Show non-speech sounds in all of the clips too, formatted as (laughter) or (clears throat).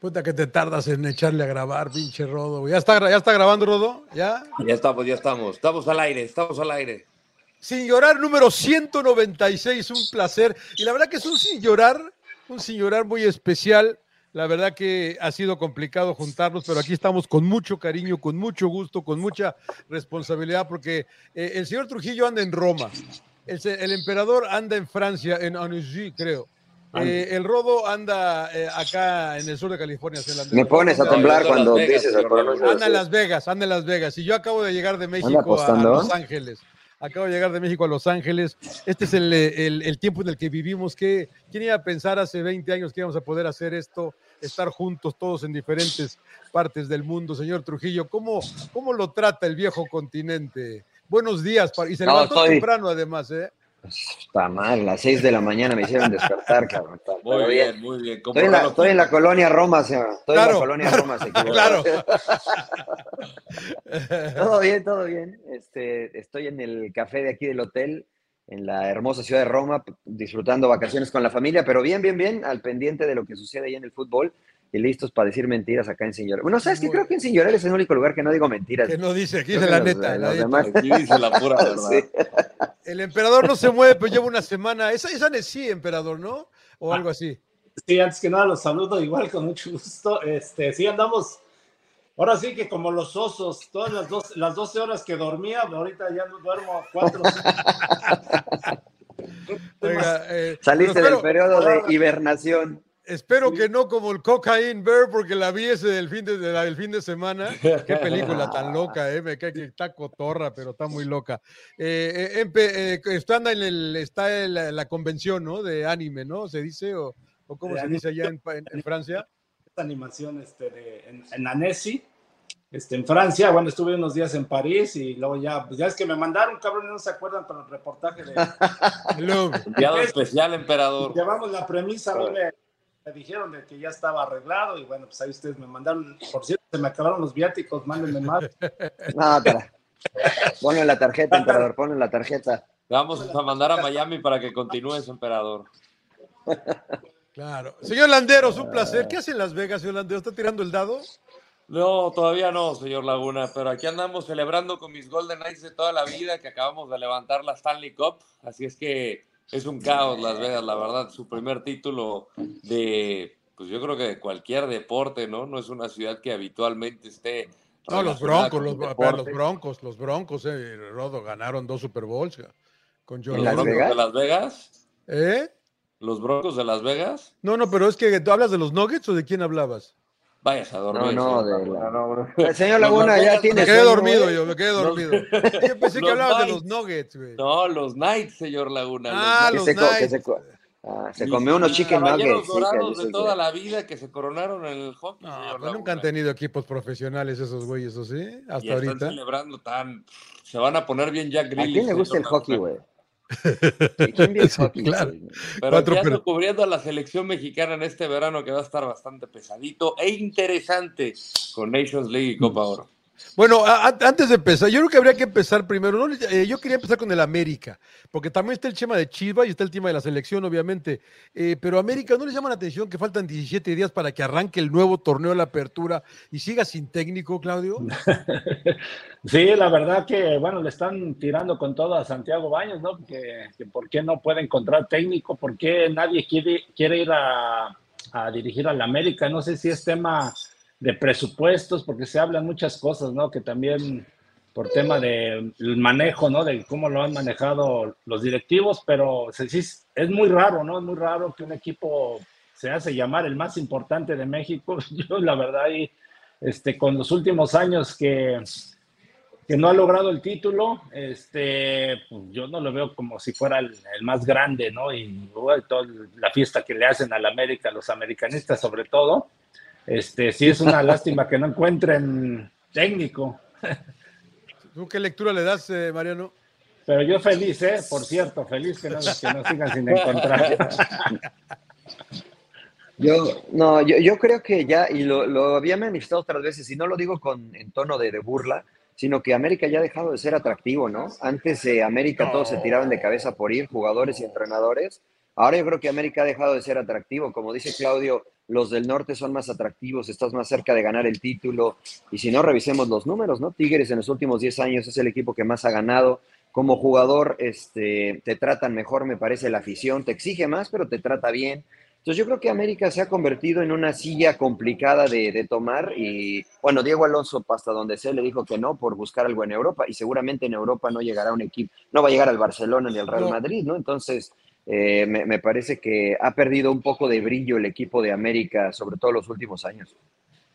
Puta que te tardas en echarle a grabar, pinche Rodo. ¿Ya está, ya está grabando, Rodo? ¿Ya? Ya estamos, ya estamos. Estamos al aire, estamos al aire. Sin llorar, número 196, un placer. Y la verdad que es un sin llorar, un sin llorar muy especial. La verdad que ha sido complicado juntarnos, pero aquí estamos con mucho cariño, con mucho gusto, con mucha responsabilidad, porque eh, el señor Trujillo anda en Roma, el, el emperador anda en Francia, en Annecy, creo. Eh, el Rodo anda eh, acá en el sur de California. Me pones a temblar cuando dices el Anda en Las Vegas, anda en Las Vegas. Y yo acabo de llegar de México a, Los Ángeles. Acabo de llegar de México a Los Ángeles. Este es el, tiempo en el que vivimos. ¿Quién iba a pensar hace 20 años que íbamos a poder hacer esto? Estar juntos todos en diferentes partes del mundo. Señor Trujillo, ¿cómo, cómo lo trata el viejo continente? Buenos días. Y se levantó temprano además, ¿eh? Está mal, a las 6 de la mañana me hicieron despertar, cabrón. Muy bien, muy bien. Estoy en, la, estoy en, la, colonia Roma, señor. Estoy en la colonia Roma, se Claro. (laughs) todo bien, todo bien. Este, estoy en el café de aquí del hotel, en la hermosa ciudad de Roma, disfrutando vacaciones con la familia, pero bien, bien, bien, al pendiente de lo que sucede ahí en el fútbol y listos para decir mentiras acá en Señor. Bueno, ¿sabes qué? Creo que en Señor es el único lugar que no digo mentiras. Que no dice, aquí dice la neta. Aquí dice la pura (laughs) verdad. El emperador no se mueve, pero lleva una semana. Esa, esa es sí, emperador, ¿no? O algo así. Sí, antes que nada los saludo igual con mucho gusto. Este, sí, andamos. Ahora sí que como los osos, todas las, dos, las 12 horas que dormía, ahorita ya no duermo cuatro. (laughs) Oiga, eh, Saliste del periodo de hibernación. Espero que no como el Cocaine Bear, porque la vi ese del fin de, fin de semana. Qué película tan (laughs) loca, ¿eh? Me cae que está cotorra, pero está muy loca. Eh, eh, eh está en, el, está en la, convención, ¿no? De anime, ¿no? ¿Se dice? ¿O, o cómo se dice allá en, Francia? Esta animación este, de, en, en Annecy, este, en Francia. Bueno, estuve unos días en París y luego ya, pues ya es que me mandaron, cabrón, no se acuerdan para el reportaje de. (laughs) (laughs) Enviado especial, emperador. Llevamos la premisa, me me dijeron de que ya estaba arreglado y bueno, pues ahí ustedes me mandaron, por cierto, se me acabaron los viáticos, mándenme más. No, para. Ponle la tarjeta, emperador, ponle la tarjeta. Vamos a mandar a Miami para que continúe su emperador. Claro. Señor Landeros, un placer. ¿Qué hace en Las Vegas, señor Landeros? ¿Está tirando el dado? No, todavía no, señor Laguna, pero aquí andamos celebrando con mis Golden Knights de toda la vida que acabamos de levantar la Stanley Cup, así es que es un caos Las Vegas, la verdad. Su primer título de, pues yo creo que de cualquier deporte, ¿no? No es una ciudad que habitualmente esté. No, los Broncos, los, los, Broncos, los Broncos, eh, Rodo, ganaron dos Super Bowls con John ¿Los Broncos de Las Vegas? ¿Eh? ¿Los Broncos de Las Vegas? No, no, pero es que tú hablas de los Nuggets o de quién hablabas? Vayas a dormir. No, no, de la... El señor Laguna ya tiene. Me quedé dormido yo, me quedé dormido. (laughs) Yo pensé que hablabas de los Nuggets, güey. No, los Knights, señor Laguna. Ah, los, Knights. Ah, se comió unos chicken nuggets. dorados de toda la vida que se coronaron en el hockey. No, nunca han tenido equipos profesionales esos güeyes, ¿o sí? Hasta y ahorita. Están celebrando tan. Se van a poner bien Jack Grealish. ¿A quién le gusta el hockey, güey? (laughs) claro. Pero cubriendo a la selección mexicana en este verano que va a estar bastante pesadito e interesante con Nations League y Copa Oro. Bueno, antes de empezar, yo creo que habría que empezar primero. Eh, yo quería empezar con el América, porque también está el tema de Chivas y está el tema de la selección, obviamente. Eh, pero América, ¿no les llama la atención que faltan 17 días para que arranque el nuevo torneo de la apertura y siga sin técnico, Claudio? (laughs) sí, la verdad que, bueno, le están tirando con todo a Santiago Baños, ¿no? Que, ¿Por qué no puede encontrar técnico? ¿Por qué nadie quiere, quiere ir a, a dirigir al América? No sé si es tema de presupuestos, porque se hablan muchas cosas, ¿no? Que también por tema del manejo, ¿no? De cómo lo han manejado los directivos, pero es, es muy raro, ¿no? Es muy raro que un equipo se hace llamar el más importante de México. (laughs) Yo, la verdad, y, este, con los últimos años que, que no ha logrado el título, este, pues, yo no lo veo como si fuera el, más grande, ¿no? Y toda la fiesta que le hacen a la América, los americanistas sobre todo, este, sí es una (laughs) lástima que no encuentren técnico. ¿Tú qué lectura le das, eh, Mariano? Pero yo feliz, ¿eh? Por cierto, feliz que no, que sigan sin encontrar. (laughs) Yo, no, yo, creo que ya, y lo, había manifestado otras veces, y no lo digo con, en tono de, burla, sino que América ya ha dejado de ser atractivo, ¿no? Antes de América todos se tiraban de cabeza por ir, jugadores y entrenadores, Ahora yo creo que América ha dejado de ser atractivo. Como dice Claudio, los del norte son más atractivos, estás más cerca de ganar el título. Y si no, revisemos los números, ¿no? Tigres en los últimos 10 años es el equipo que más ha ganado. Como jugador, este, te tratan mejor, me parece, la afición, te exige más, pero te trata bien. Entonces yo creo que América se ha convertido en una silla complicada de, tomar y bueno, Diego Alonso hasta donde se le dijo que no por buscar algo en Europa y seguramente en Europa no llegará un equipo, no va a llegar al Barcelona ni al Real Madrid, ¿no? Entonces eh, me, parece que ha perdido un poco de brillo el equipo de América, sobre todo los últimos años.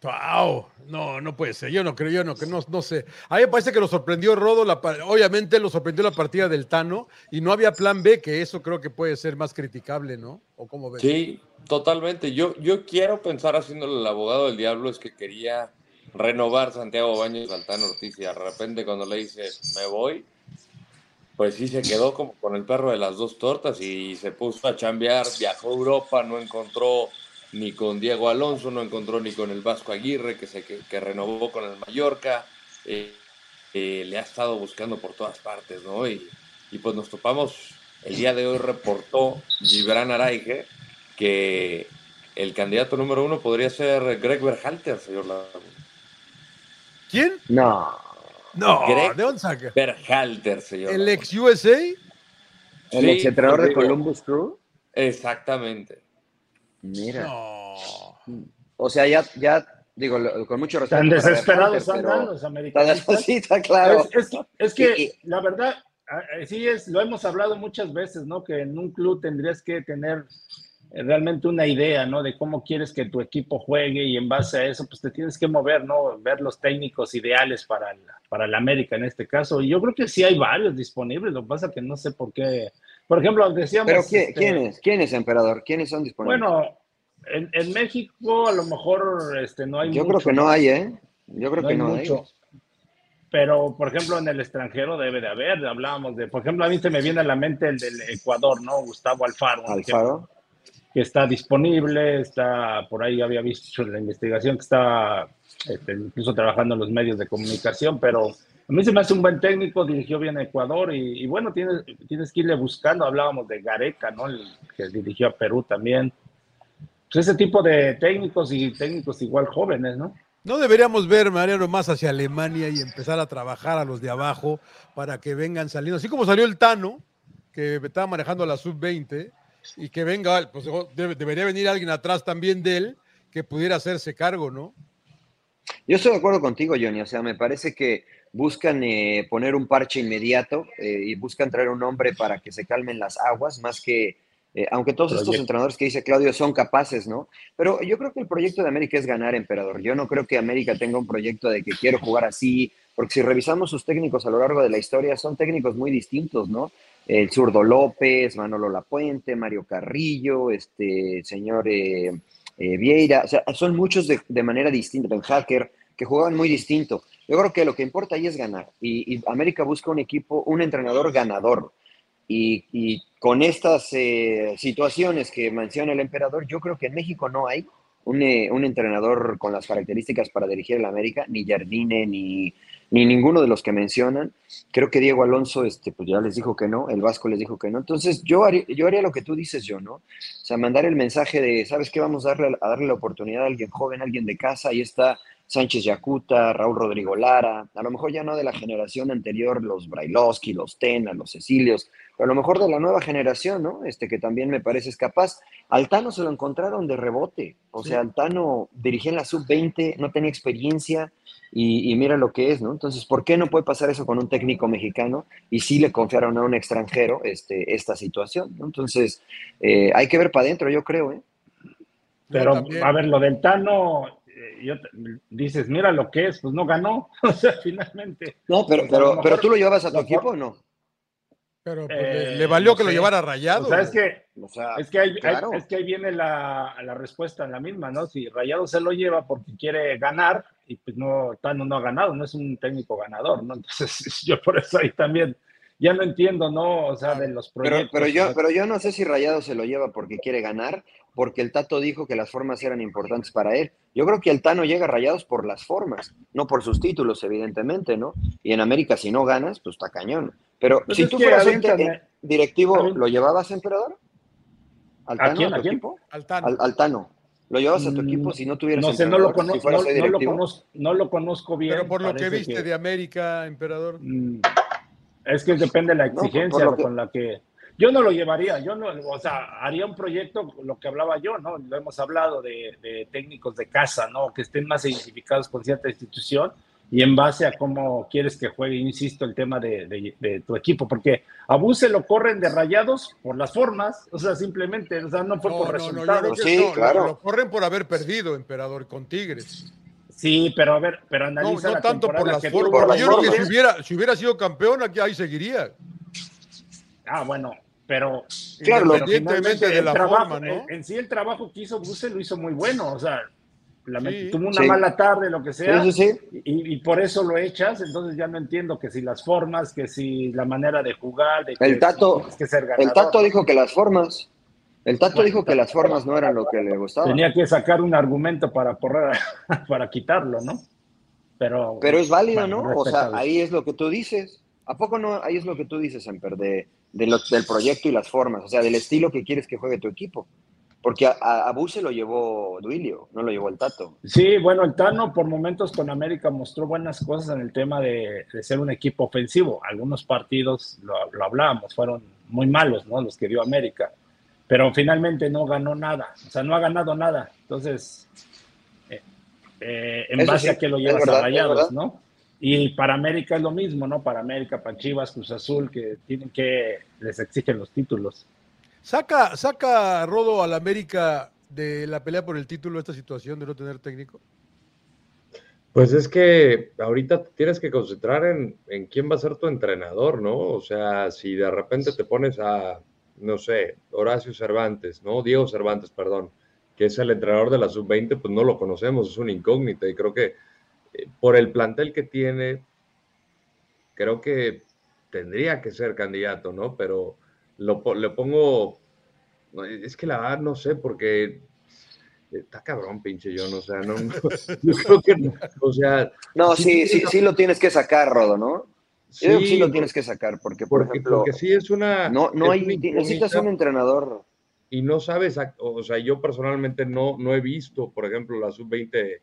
¡Wow! No, no puede ser. Yo no creo, yo no, que no, no sé. A mí me parece que lo sorprendió Rodo, obviamente lo sorprendió la partida del Tano y no había plan B, que eso creo que puede ser más criticable, ¿no? ¿O cómo ves? Sí, totalmente. Yo, yo quiero pensar haciéndole el abogado del diablo es que quería renovar Santiago Baños al Tano Ortiz y de repente cuando le dice me voy, pues sí se quedó como con el perro de las dos tortas y se puso a chambear, viajó a Europa, no encontró ni con Diego Alonso, no encontró ni con el Vasco Aguirre, que, se, que, renovó con el Mallorca, eh, eh, le ha estado buscando por todas partes, ¿no? Y, pues nos topamos, el día de hoy reportó Gibran Araige que el candidato número uno podría ser Greg Berhalter, señor Laguna. ¿Quién? No. No, Greg ¿de Berhalter, señor. ¿El ex USA? ¿El ex entrenador de Columbus Crew? Exactamente. Mira. O sea, ya, ya digo, con mucho respeto. Tan desesperados andan los americanos. (laughs) Está claro. Es, que la verdad, sí es, lo hemos hablado muchas veces, ¿no? Que en un club tendrías que tener realmente una idea, ¿no? De cómo quieres que tu equipo juegue y en base a eso, pues te tienes que mover, ¿no? Ver los técnicos ideales para el, para el América en este caso. Y yo creo que sí hay varios disponibles, lo que pasa que no sé por qué. Por ejemplo, decíamos... Pero ¿quién, este, es? ¿Quién es, emperador? ¿Quiénes son disponibles? Bueno, en, México a lo mejor este, no hay Yo creo que no hay, ¿eh? Yo creo que no hay. Mucho. Pero, por ejemplo, en el extranjero debe de haber, hablábamos de, por ejemplo, a mí se me viene a la mente el del Ecuador, ¿no? Gustavo Alfaro. Alfaro que está disponible, está por ahí había visto la investigación que está este, incluso trabajando en los medios de comunicación, pero a mí se me hace un buen técnico, dirigió bien a Ecuador y, bueno, tienes, tienes que irle buscando, hablábamos de Gareca, ¿no? El que dirigió a Perú también. Pues ese tipo de técnicos y técnicos igual jóvenes, ¿no? No deberíamos ver, Mariano, más hacia Alemania y empezar a trabajar a los de abajo para que vengan saliendo, así como salió el Tano, que estaba manejando la sub-20, y que venga, pues debería venir alguien atrás también de él que pudiera hacerse cargo, ¿no? Yo estoy de acuerdo contigo, Johnny. O sea, me parece que buscan eh, poner un parche inmediato eh, y buscan traer un hombre para que se calmen las aguas, más que, eh, aunque todos estos entrenadores que dice Claudio son capaces, ¿no? Pero yo creo que el proyecto de América es ganar, emperador. Yo no creo que América tenga un proyecto de que quiero jugar así, porque si revisamos sus técnicos a lo largo de la historia, son técnicos muy distintos, ¿no? el zurdo López, Manolo Lapuente, Mario Carrillo, este señor eh, eh, Vieira, o sea, son muchos de, manera distinta, el hacker, que jugaban muy distinto. Yo creo que lo que importa ahí es ganar. Y, América busca un equipo, un entrenador ganador. Y, con estas eh, situaciones que menciona el emperador, yo creo que en México no hay un, un entrenador con las características para dirigir el América, ni Jardine, ni, ni ninguno de los que mencionan. Creo que Diego Alonso, este, pues ya les dijo que no, el Vasco les dijo que no. Entonces yo haría, yo haría lo que tú dices yo, ¿no? O sea, mandar el mensaje de, ¿sabes qué? Vamos a darle, a darle la oportunidad a alguien joven, a alguien de casa, ahí está Sánchez Yacuta, Raúl Rodrigo Lara, a lo mejor ya no de la generación anterior, los Brailovsky, los Tena, los Cecilios, pero a lo mejor de la nueva generación, ¿no? Este que también me parece es capaz. Altano se lo encontraron de rebote, o sea, Altano dirigía en la sub-20, no tenía experiencia y, mira lo que es, ¿no? Entonces, ¿por qué no puede pasar eso con un técnico mexicano y sí le confiaron a un extranjero este, esta situación, ¿no? Entonces, eh, hay que ver para adentro, yo creo, ¿eh? Pero, a ver, lo del Tano, eh, dices, mira lo que es, pues no ganó, (laughs) o sea, finalmente. No, pero, pero, pero tú lo llevabas a tu equipo o no? Pero pues, le, eh, valió que lo llevara rayado. O sea, es que, es, que ahí, es que ahí viene la, la, respuesta en la misma, ¿no? Si Rayado se lo lleva porque quiere ganar y pues no, Tano no ha ganado, no es un técnico ganador, ¿no? (laughs) Entonces yo por eso ahí también ya no entiendo, ¿no? O sea, de los proyectos. Pero, pero, yo, pero yo no sé si Rayado se lo lleva porque quiere ganar, porque el Tato dijo que las formas eran importantes para él. Yo creo que el Tano llega a Rayados por las formas, no por sus títulos, evidentemente, ¿no? Y en América, si no ganas, pues está cañón. Pero pues si tú fueras un directivo, ¿lo llevabas, emperador? ¿Altano, ¿A quién? tu ¿A quién? equipo? Altano. Al- Altano. ¿Lo llevas a tu Mm, equipo si no tuvieras No sé, no lo, entrenador, cono- si fueras no- lo directivo? conozco, no lo conozco bien. Pero por lo que viste de América, emperador. Mm, Es que depende de la por- por exigencia que- con la que. Yo no lo llevaría, yo no, o sea, haría un proyecto, lo que hablaba yo, ¿no? Lo hemos hablado de, de técnicos de casa, ¿no? Que estén más identificados con cierta institución y en base a cómo quieres que juegue, insisto, el tema de, de- de tu equipo, porque a Buse lo corren de rayados por las formas, o sea, simplemente, o sea, no fue No, por no, resultados. Sí, claro. Lo corren por haber perdido, emperador, con Tigres. Sí, pero a ver, pero No, analiza no la tanto por las que formas. tuvo Por las Yo creo que si hubiera, si hubiera sido campeón, aquí ahí seguiría. Ah, bueno, pero Claro, Independientemente de el la trabajo, forma, ¿no? en, en sí el trabajo que hizo Buse lo hizo muy bueno, o sea, Sí. tuvo una Sí. mala tarde, lo que sea, Sí. Y, y por eso lo echas, entonces ya no entiendo que si las formas, que si la manera de jugar, de que El Tato- que ser El ganador. Tato dijo que las formas, el Tato Bueno, dijo que las formas no eran lo que le gustaba. tenía que sacar un argumento para porrar- (laughs) para quitarlo, ¿no? Pero, Pero es válido, bueno, ¿no? O sea, ahí es lo que tú dices. ¿A poco no? Ahí es lo que tú dices, Emper, de, de lo- del proyecto y las formas, o sea, del estilo que quieres que juegue tu equipo. Porque a, a, a Buse lo llevó Duilio, no lo llevó el Tato. Sí, bueno, el Tano por momentos con América mostró buenas cosas en el tema de, de ser un equipo ofensivo. Algunos partidos, lo, lo hablábamos, fueron muy malos, ¿no? Los que dio América. Pero finalmente no ganó nada, o sea, no ha ganado nada. Entonces, eh, eh, en Eso base sí, a que lo llevas verdad, a rayados. ¿no? Y para América es lo mismo, ¿no? Para América, para Chivas, Cruz Azul, que tienen que, les exigen los títulos. ¿Saca, saca Rodo al América de la pelea por el título esta situación de no tener técnico? Pues es que ahorita tienes que concentrar en, en quién va a ser tu entrenador, ¿no? O sea, si de repente te pones a, no sé, Horacio Cervantes, ¿no? Diego Cervantes, perdón, que es el entrenador de la sub-20, pues no lo conocemos, es una incógnita y creo que eh, por el plantel que tiene, creo que tendría que ser candidato, ¿no? Pero lo, le pongo, es que la verdad no sé, porque está cabrón, pinche yo, no, o sea, no, (laughs) yo creo que, no, o sea, No, Sí, sí, sí, sí. sí lo tienes que sacar, Rodo, ¿no? Yo que sí lo tienes que sacar, porque, por porque, ejemplo, porque sí es una. no, no hay, una necesitas un entrenador. Y no sabes, o sea, yo personalmente no, no he visto, por ejemplo, la sub-20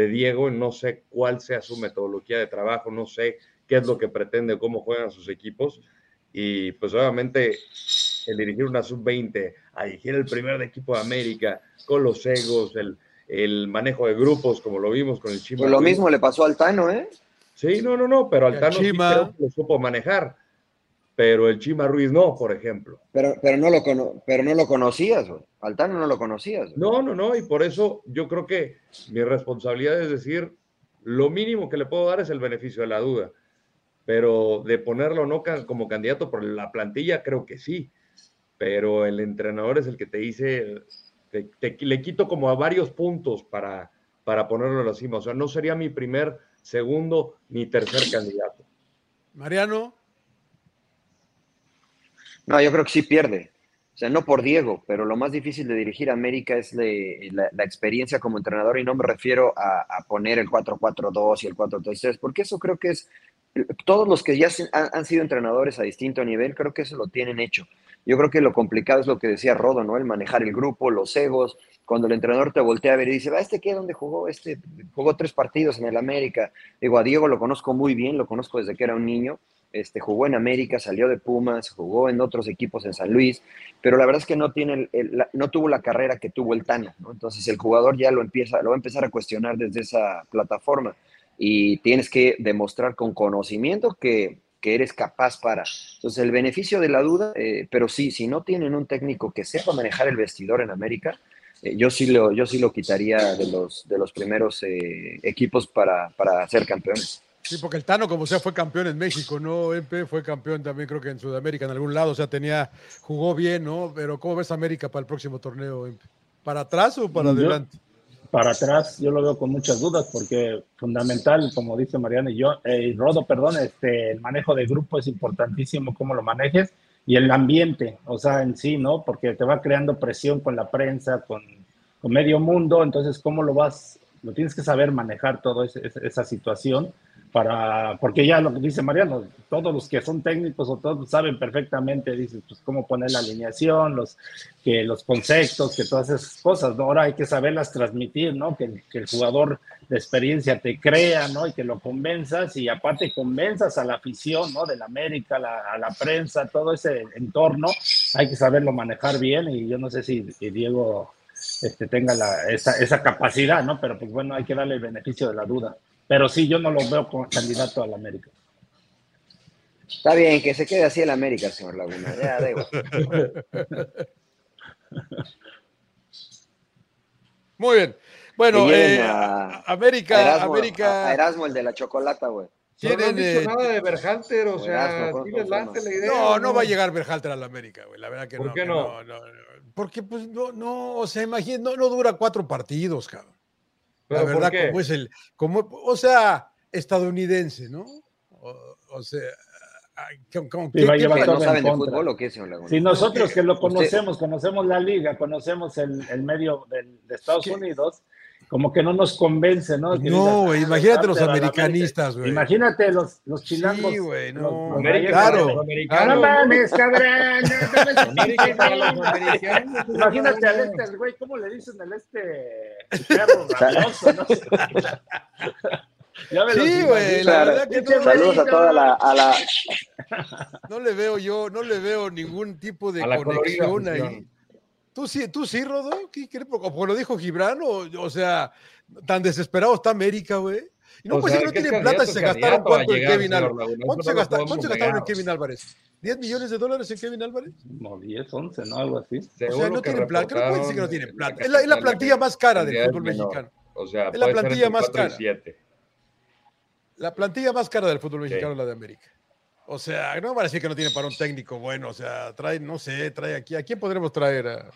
de, Diego, no sé cuál sea su metodología de trabajo, no sé qué es lo que pretende, cómo juegan sus equipos. Y pues obviamente el dirigir una sub-20, a dirigir el primer equipo de América, con los egos, el, el manejo de grupos, como lo vimos con el Chima. Pues lo mismo le pasó al Tano, ¿eh? Sí, no, no, no, pero al Altano sí Chima. creo que lo supo manejar, pero el Chima Ruiz no, por ejemplo. Pero, pero, no, lo cono- pero no lo conocías, güey. Al Tano no lo conocías. No, no, no, y por eso yo creo que mi responsabilidad es decir, lo mínimo que le puedo dar es el beneficio de la duda, pero de ponerlo no como candidato por la plantilla, creo que sí, pero el entrenador es el que te dice, te, te- le quito como a varios puntos para, para ponerlo en la cima, o sea, no sería mi primer, segundo ni tercer candidato. Mariano, No, yo creo que sí pierde. O sea, no por Diego, pero lo más difícil de dirigir a América es la, experiencia como entrenador y no me refiero a, poner el 4-4-2 y el 4-3-3, porque eso creo que es, todos los que ya han, sido entrenadores a distinto nivel, creo que eso lo tienen hecho. Yo creo que lo complicado es lo que decía Rodo, ¿no? El manejar el grupo, los egos, cuando el entrenador te voltea a ver y dice, ¿va este qué? ¿Dónde jugó? Este jugó tres partidos en el América. Digo, a Diego lo conozco muy bien, lo conozco desde que era un niño. Este, jugó en América, salió de Pumas, jugó en otros equipos en San Luis, pero la verdad es que no, tiene el- la- no tuvo la carrera que tuvo el Tano, ¿no? Entonces el jugador ya lo, empieza, lo va a empezar a cuestionar desde esa plataforma y tienes que demostrar con conocimiento que, que eres capaz para. Entonces el beneficio de la duda, eh, pero sí, si no tienen un técnico que sepa manejar el vestidor en América, eh, yo, sí lo, yo sí lo quitaría de los, de los primeros eh, equipos para, para ser campeones. Sí, porque el Tano, como sea, fue campeón en México, ¿no? MP fue campeón también, creo que en Sudamérica, en algún lado, o sea, tenía, jugó bien, ¿no? Pero ¿cómo ves América para el próximo torneo, Empe? ¿Para atrás o para Yo- adelante? para atrás yo lo veo con muchas dudas porque fundamental, como dice Mariana y yo, eh, y Rodo, perdón, este, el manejo de grupo es importantísimo, cómo lo manejes y el ambiente, o sea, en sí, ¿no? Porque te va creando presión con la prensa, con, con medio mundo, entonces, ¿cómo lo vas? Lo tienes que saber manejar toda esa situación para, porque ya lo que dice Mariano, todos los que son técnicos o todos saben perfectamente, dice, pues cómo poner la alineación, los, que los conceptos, que todas esas cosas. Ahora hay que saberlas transmitir, ¿no? Que, que, el jugador de experiencia te crea, ¿no? Y que lo convenzas y aparte convenzas a la afición, ¿no? De la América, la, a la prensa, todo ese entorno, hay que saberlo manejar bien y yo no sé si, si Diego este, tenga la, esa, esa capacidad, ¿no? Pero pues bueno, hay que darle el beneficio de la duda. Pero sí, yo no lo veo como candidato a la América. Está bien, que se quede así el América, señor Laguna. Ya, da igual. Muy bien. Bueno, eh, a- América, A Erasmo, América. a Erasmo, el de la chocolata, güey. Pero no han dicho eh, nada de Berhalter, o sea, Erasmo, ¿cómo ¿sí se les late la idea? No, no va a llegar Berhalter a la América, güey. La verdad que ¿Por no. qué no? no, no, no. Porque pues no, no, o sea, imagínate, no, no dura cuatro partidos, cabrón. La ¿Pero por verdad, como es el, como, o sea, estadounidense, ¿no? O, o sea, ay, ¿cómo- cómo- Sí, va a qué- llevar qué- ¿Que no todo en saben de contra. fútbol o qué, señor Laguna? Si nosotros que lo Usted- conocemos, conocemos la liga, conocemos el, el medio del- de Estados Unidos, como que no nos convence, ¿no? Que No, digas, güey, imagínate los americanistas, güey. Imagínate los, los chilangos. Sí, güey, no. los- los Claro. los No mames, cabrón. no. Imagínate al este, güey, ¿cómo le dicen al este perro (laughs) rabioso? No sé. Ya me Sí, güey, la Claro. verdad que no, Saludos a toda la, a la, no le veo yo, no le veo ningún tipo de conexión ahí. ¿Tú sí, tú sí, Rodo? ¿Qué, qué, como lo dijo Gibran, o, o sea, tan desesperado está América, güey. Y no O puede sea, ser que no ¿qué tienen plata y se gastaron cuánto en Kevin Álvarez. ¿Cuánto se, no cuánto gastaron en. Kevin Álvarez? ¿10 millones de dólares en Kevin Álvarez? Como 10, 11, ¿no? Algo así. O sea, no que tienen plata. ¿Cómo pueden decir que no tienen la plata? Es la, es la capital plantilla más cara del fútbol menor. mexicano. O sea, Es la plantilla más cara. La plantilla más cara del fútbol Sí. mexicano es la de América. O sea, no va a decir que no tiene para un técnico bueno. O sea, trae, no sé, trae aquí. ¿A quién podremos traer? A-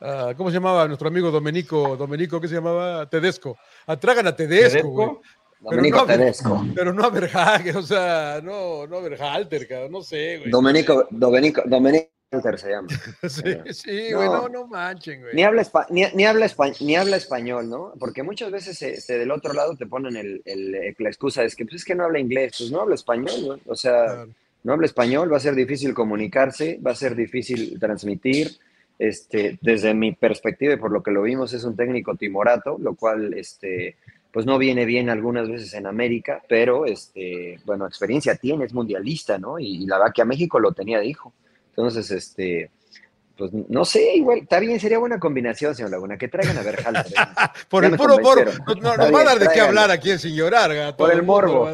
a- ¿Cómo se llamaba nuestro amigo Domenico? Domenico, ¿qué se llamaba? Tedesco. Ah, tragan a Tedesco. Domenico no, Tedesco. Pero no a Verhagen, (laughs) o sea, no, no a Verhalter, no sé, güey. Domenico, Domenico, Domenico se llama. (laughs) Sí, güey, no, no manchen, güey. Ni habla, ni, ni habla, espa- ni habla español, ¿no? Porque muchas veces este, del otro lado te ponen el, el- la excusa, es que pues es que no habla inglés, pues no habla español, ¿no? O sea, Claro. no habla español, va a ser difícil comunicarse, va a ser difícil transmitir. Este, desde mi perspectiva y por lo que lo vimos, es un técnico timorato, lo cual este, pues no viene bien algunas veces en América, pero este, bueno, experiencia tiene, es mundialista, ¿no? Y, y la verdad que a México lo tenía de hijo. Entonces, este, pues no sé, igual, está bien, sería buena combinación, señor Laguna, que traigan a. ¿eh? (laughs) Por Ya el puro morbo. No, no, nos va a dar de qué hablar aquí el sin llorar, gato. Por el mundo morbo.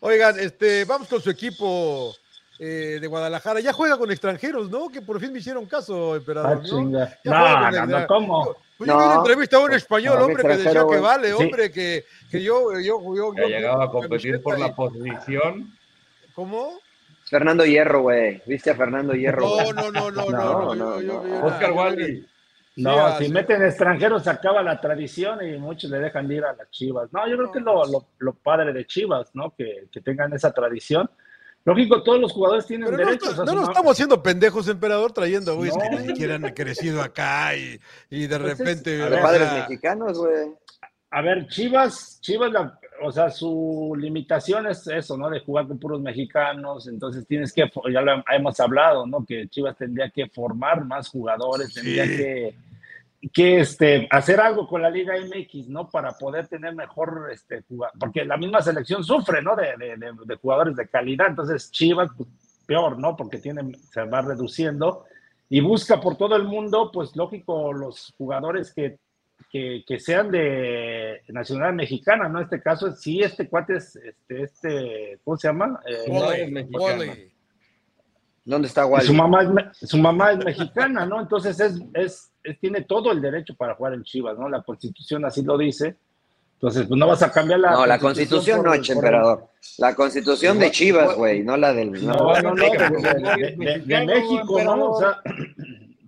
Oigan, este, vamos con su equipo eh, de Guadalajara. Ya juega con extranjeros, ¿no? Que por fin me hicieron caso, Ah, emperador, ¿no? Ya juega No, no, el- no, ¿cómo? Pues yo vi una No. entrevista a un español, No, hombre, que decía que vale, Sí. hombre, que, que yo, yo, yo, yo- llegaba a yo- competir por la posición. ¿Cómo? Fernando Hierro, güey. ¿Viste a Fernando Hierro? No, güey? no, no, no, no, No, no, no, yo- yo- no. yo- Oscar Wally. No, Sí, si meten extranjeros se acaba la tradición y muchos le dejan de ir a las Chivas. No, yo creo que es lo, lo, lo padre de Chivas, ¿no? Que, que tengan esa tradición. Lógico, todos los jugadores tienen Pero no, derechos no nos ma- estamos haciendo pendejos, emperador, trayendo güeyes que No. ni siquiera han crecido acá y, y de Pues es- repente. a ver, padres sea, mexicanos, güey. A ver, Chivas, Chivas, la- o sea, su limitación es eso, ¿no? De jugar con puros mexicanos, entonces tienes que, ya lo hemos hablado, ¿no? Que Chivas tendría que formar más jugadores, tendría que, que este, hacer algo con la Liga MX, ¿no? Para poder tener mejor, este, jugar, porque la misma selección sufre, ¿no? De, de- de- de jugadores de calidad, entonces Chivas, pues, peor, ¿no? Porque tiene, se va reduciendo y busca por todo el mundo, pues lógico, los jugadores que que, que sean de nacionalidad mexicana, ¿no? En este caso, sí, este cuate es, este, este, ¿cómo se llama? Eh, Wally. Wally. ¿Dónde está Wally? su mamá es, me- su mamá es mexicana, ¿no? Entonces es, es, es- tiene todo el derecho para jugar en Chivas, ¿no? La constitución así lo dice. Entonces, pues no vas a cambiar la No, la constitución no, por- che, por- emperador. La constitución de Chivas, güey, no la del. No, no, no, de, Azteca, de- güey. de- de- de México, ¿no? O sea, (clears throat)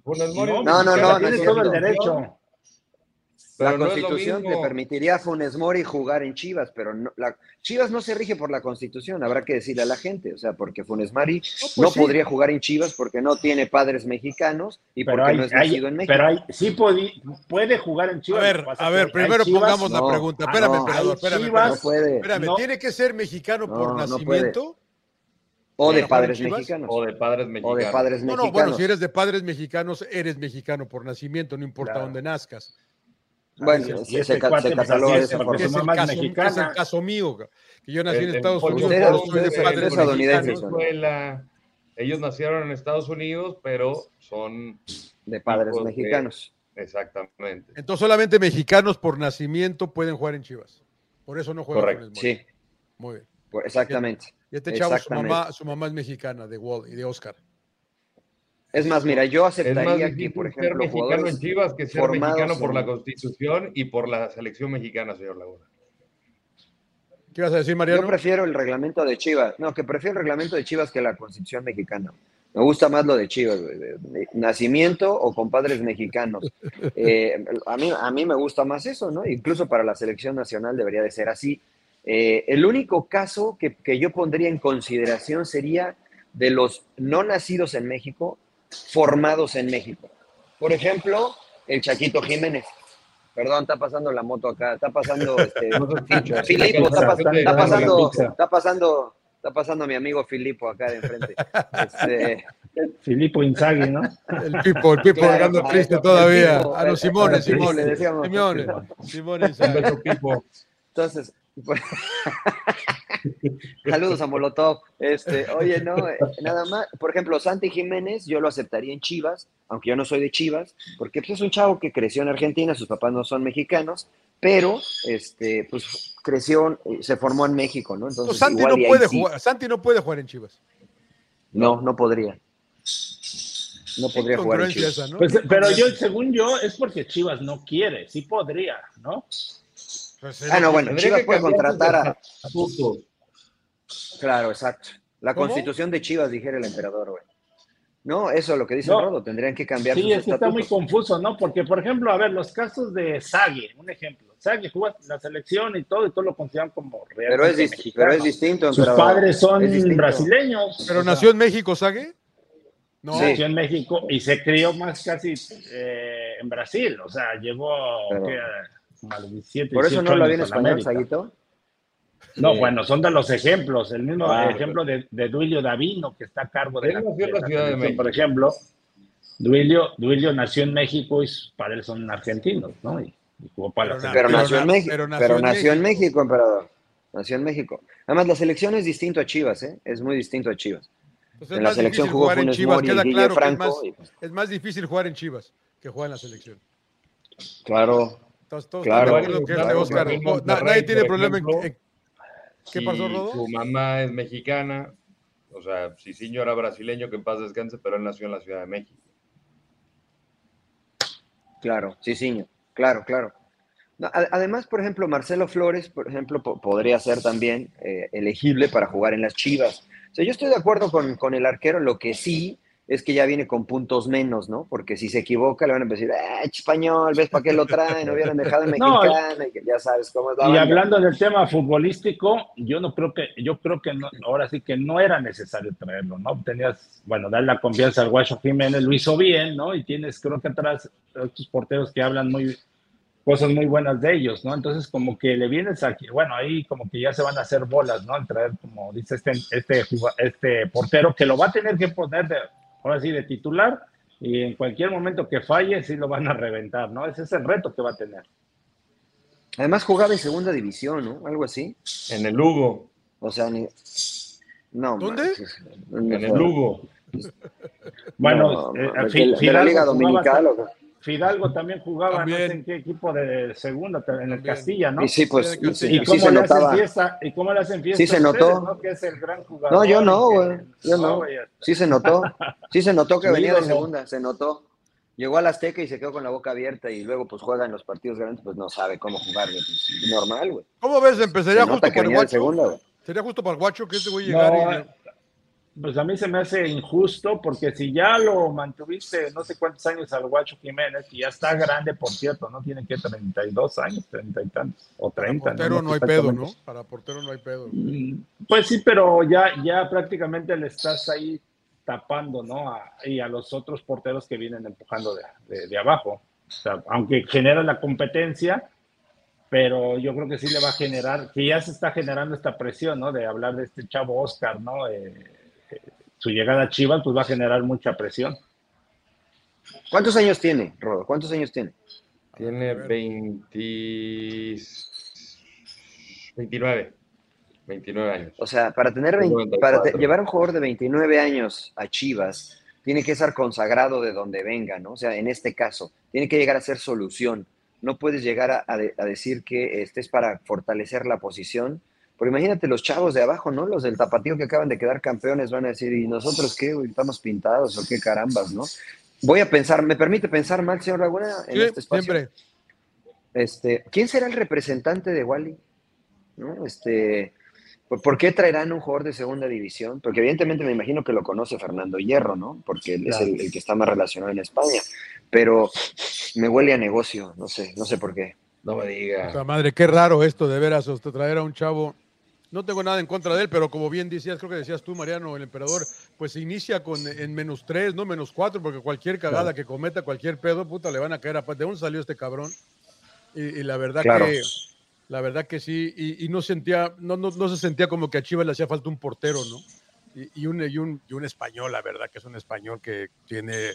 No, no, no, no tienes es todo el cierto. La Pero no es lo constitución le permitiría a Funes Mori jugar en Chivas, pero no, la, Chivas no se rige por la constitución, habrá que decirle a la gente, o sea, porque Funes Mori pues no sí. podría jugar en Chivas porque no tiene padres mexicanos y Pero porque hay, no es hay- nacido en México. pero hay, sí puede jugar en A Chivas. ver, a ver, que hay primero Chivas- pongamos la pregunta. Ah, Espérame, no. emperador, espérame. Chivas- no espérame. puede. Espérame, No, ¿tiene que ser mexicano No, por no nacimiento? o de ¿Para jugar en padres mexicanos. O de padres O mexicanos. de padres No, no, bueno, si eres de padres mexicanos, eres mexicano por nacimiento, no importa Claro. dónde nazcas. Bueno, Y se, este se ca- cuate, se pues, de es, esa forma. es, el caso, que es el mexicana. caso mío, que yo nací en En- en Estados Unidos, Ustedes- soy de. Ellos nacieron en Estados Unidos, pero son de padres de- mexicanos. exactamente. Entonces solamente mexicanos por nacimiento pueden jugar en Chivas. Por eso no juegan Correcto. con el Mori. Sí, Muy bien. pues, exactamente. Y este chavo, su mamá, su mamá es mexicana, de Wall y de Oscar. Es más, mira, yo Es más aceptaría que, por ser ejemplo, mexicano jugadores en Chivas que ser mexicano por en- la Constitución y por la selección mexicana, señor Laguna. ¿Qué ibas a decir, Yo Mariano? prefiero el reglamento de Chivas. No, que prefiero el reglamento de Chivas que la constitución mexicana. Me gusta más lo de Chivas, güey, nacimiento o con padres mexicanos. (laughs) Eh, a, mí, a mí me gusta más eso, ¿no? Incluso para la selección nacional debería de ser así. Eh, el único caso que, que yo pondría en consideración sería de los no nacidos en México, formados en México. Por ejemplo, el Chaquito Jiménez. Perdón, está pasando la moto acá, está pasando este, (laughs) Filipo, está, pas- Está pasando, está pasando, está pasando mi amigo Filipo acá de enfrente. (laughs) Este, Filippo Inzaghi, ¿no? El Pipo, el Pipo Claro, triste el todavía. Pipo, A los el- Simones, el Pipo, Simones. le decíamos. Beso, Pipo. entonces, pues, (laughs) saludos a Molotov. Este, oye, no, eh, nada más, por ejemplo, Santi Jiménez, yo lo aceptaría en Chivas, aunque yo no soy de Chivas, porque pues, es un chavo que creció en Argentina, sus papás no son mexicanos, pero este, pues creció, eh, se formó en México, ¿no? No, Entonces, Santi igual no puede sí. jugar. Santi no puede jugar en Chivas. No, no podría. No podría jugar en Chivas. esa, ¿no? Pues, pero yo, según yo, es porque Chivas no quiere. Sí podría, ¿no? Pues, Ah, no, bueno, Chivas puede contratar a. estatutos. Claro, exacto. La ¿Cómo? constitución de Chivas, dijera el emperador, güey. No, eso es lo que dice No. Rodo, tendrían que cambiar Sí, sus es que está muy confuso, ¿no? Porque, por ejemplo, a ver, los casos de Sague, un ejemplo. Sague jugó la selección y todo, y todo lo consideran como Pero es, pero es distinto, Sus padres son brasileños. Pero o sea, nació en México, ¿Sague? No. Sí. nació en México y se crió más casi eh, en Brasil. O sea, llegó Pero- ¿qué? como a los 17, Por eso 18 no habla años bien a la español. Saguito. No, bueno, son de los ejemplos. El mismo Claro. ejemplo de, de Duilio Davino, que está a cargo de Él la, nació en de la Ciudad de selección, México. Por ejemplo, Duilio, Duilio nació en México y sus padres son argentinos, ¿no? Y, y jugó para Pero la Pero, selección. nació en México. pero Pero nació nació, en en México, emperador. Nació en México. Además, la selección es distinto a Chivas, ¿eh? Es muy distinto a Chivas. Pues en la selección jugó jugar en Funes Chivas. Mori, Queda claro que es Franco. más, y, pues, es más difícil jugar en Chivas que jugar en la selección. claro. Todos, todos Claro, que Oscar. en no, nadie tiene problema en, en- ¿Qué pasó, Rodo? Su mamá es mexicana, o sea, Cicinho era brasileño, que en paz descanse, pero él nació en la Ciudad de México. Claro, sí, sí, claro, claro. Además, por ejemplo, Marcelo Flores, por ejemplo, po- podría ser también eh, elegible para jugar en las Chivas. O sea, yo estoy de acuerdo con, con el arquero, lo que sí es que ya viene con puntos menos, ¿no? Porque si se equivoca le van a decir, ¡eh, español! ¿Ves para qué lo traen? No hubieran dejado en (laughs) No, mexicana, y que ya sabes cómo es la Y banda. hablando del tema futbolístico, yo no creo que, yo creo que no- ahora sí que no era necesario traerlo, ¿no? Tenías, bueno, dar la confianza al Guacho Jiménez, lo hizo bien, ¿no? Y tienes, creo que atrás, otros porteros que hablan muy, cosas muy buenas de ellos, ¿no? Entonces, como que le vienes aquí, bueno, ahí como que ya se van a hacer bolas, ¿no? Al traer, como dice este, este, este portero, que lo va a tener que poner de, ahora sí, de titular, y en cualquier momento que falle, sí lo van a reventar, ¿no? Ese es el reto que va a tener. Además jugaba en segunda división, ¿no? Algo así. En el Lugo, O sea, ni... No, ¿Dónde? manches. en el Lugo. Bueno, No, eh, de- Fi- de, la Liga jugaba- Dominical. ¿o qué? Fidalgo también jugaba, También. no sé en qué equipo de segunda, en el. Castilla, ¿no? Y sí, pues, Sí, y, de sí, ¿Y y Castilla. sí cómo se le hacen notaba. fiesta? ¿Y cómo le hacen fiesta? Sí se ustedes, notó. ¿no? Que es el gran jugador. No, yo no, güey. Yo no. güey. Sí se notó. Sí se notó que venía de segunda, se notó. Llegó al Azteca y se quedó con la boca abierta y luego pues juega en los partidos grandes, pues no sabe cómo jugar, güey. Pues, normal, güey. ¿Cómo ves? Empezaría justo para el Guacho. segunda, güey. Sería justo para el Guacho que este güey llegar No, y. pues a mí se me hace injusto porque si ya lo mantuviste no sé cuántos años al Guacho Jiménez, y ya está grande, por cierto, ¿no? Tiene que 32 años, 30 y tantos, o 30. Para portero no, hay pedo, ¿no? Para portero no hay pedo. Mm, pues sí, pero ya, ya prácticamente le estás ahí tapando, ¿no? y a los otros porteros que vienen empujando de, de, abajo. O sea, aunque genera la competencia, pero yo creo que sí le va a generar, que ya se está generando esta presión, ¿no? De hablar de este chavo Oscar, ¿no? Eh, su llegada a Chivas pues va a generar mucha presión. ¿Cuántos años tiene, Rodo? ¿Cuántos años tiene? Tiene 20... 29. 29 años. O sea, para tener para llevar a un jugador de 29 años a Chivas, tiene que estar consagrado de donde venga, ¿no? O sea, en este caso, tiene que llegar a ser solución. No puedes llegar a, a decir que este es para fortalecer la posición pero imagínate los chavos de abajo, ¿no? Los del tapatío que acaban de quedar campeones van a decir, ¿y nosotros qué? ¿Estamos pintados o qué carambas, no? Voy a pensar, ¿me permite pensar mal, señor Laguna, en este espacio? Siempre. Este, ¿Quién será el representante de Wally? ¿No? Este, ¿Por qué traerán un jugador de segunda división? Porque evidentemente me imagino que lo conoce Fernando Hierro, ¿no? Porque él es el, que está más relacionado en España. Pero me huele a negocio, no sé, no sé por qué. No me diga. madre, qué raro esto de veras, traer a un chavo no tengo nada en contra de él, pero como bien decías, creo que decías tú, Mariano, el emperador, pues se inicia con en menos tres, no menos cuatro, porque cualquier cagada que cometa, cualquier pedo, puta, le van a caer a ¿De dónde salió este cabrón? Y, la verdad que la verdad que sí, y, no sentía, no, no, no, se sentía como que a Chivas le hacía falta un portero, ¿no? Y, un, y, un, y un español, la verdad que es un español que tiene,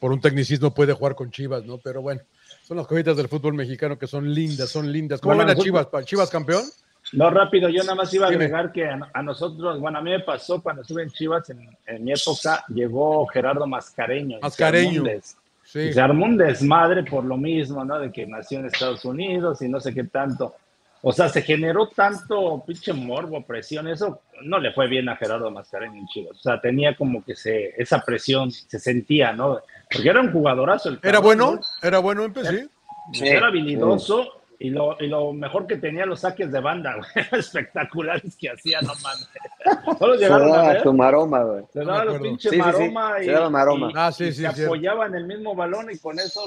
por un tecnicismo puede jugar con Chivas, ¿no? Pero bueno, son las cositas del fútbol mexicano que son lindas, son lindas. ¿Cómo ven a Chivas? ¿Chivas campeón? No, rápido, yo nada más iba a agregar que a, nosotros, bueno, a mí me pasó cuando estuve en Chivas, en, mi época, llegó Gerardo Mascareño. Mascareño. Sí. Se armó un desmadre por lo mismo, ¿no? De que nació en Estados Unidos y no sé qué tanto. O sea, se generó tanto pinche morbo, presión, eso no le fue bien a Gerardo Mascareño en Chivas. O sea, tenía como que se, esa presión se sentía, ¿no? Porque era un jugadorazo. El ¿Era bueno? ¿Era bueno empecé? Sí, era habilidoso y lo, y lo mejor que tenía los saques de banda, güey, (laughs) espectaculares que hacía, no mames. Solo llegaron a ver. maroma, güey. Se daba los pinches maroma, y, se daba maroma. ah, sí, sí, se apoyaba en el mismo balón y con eso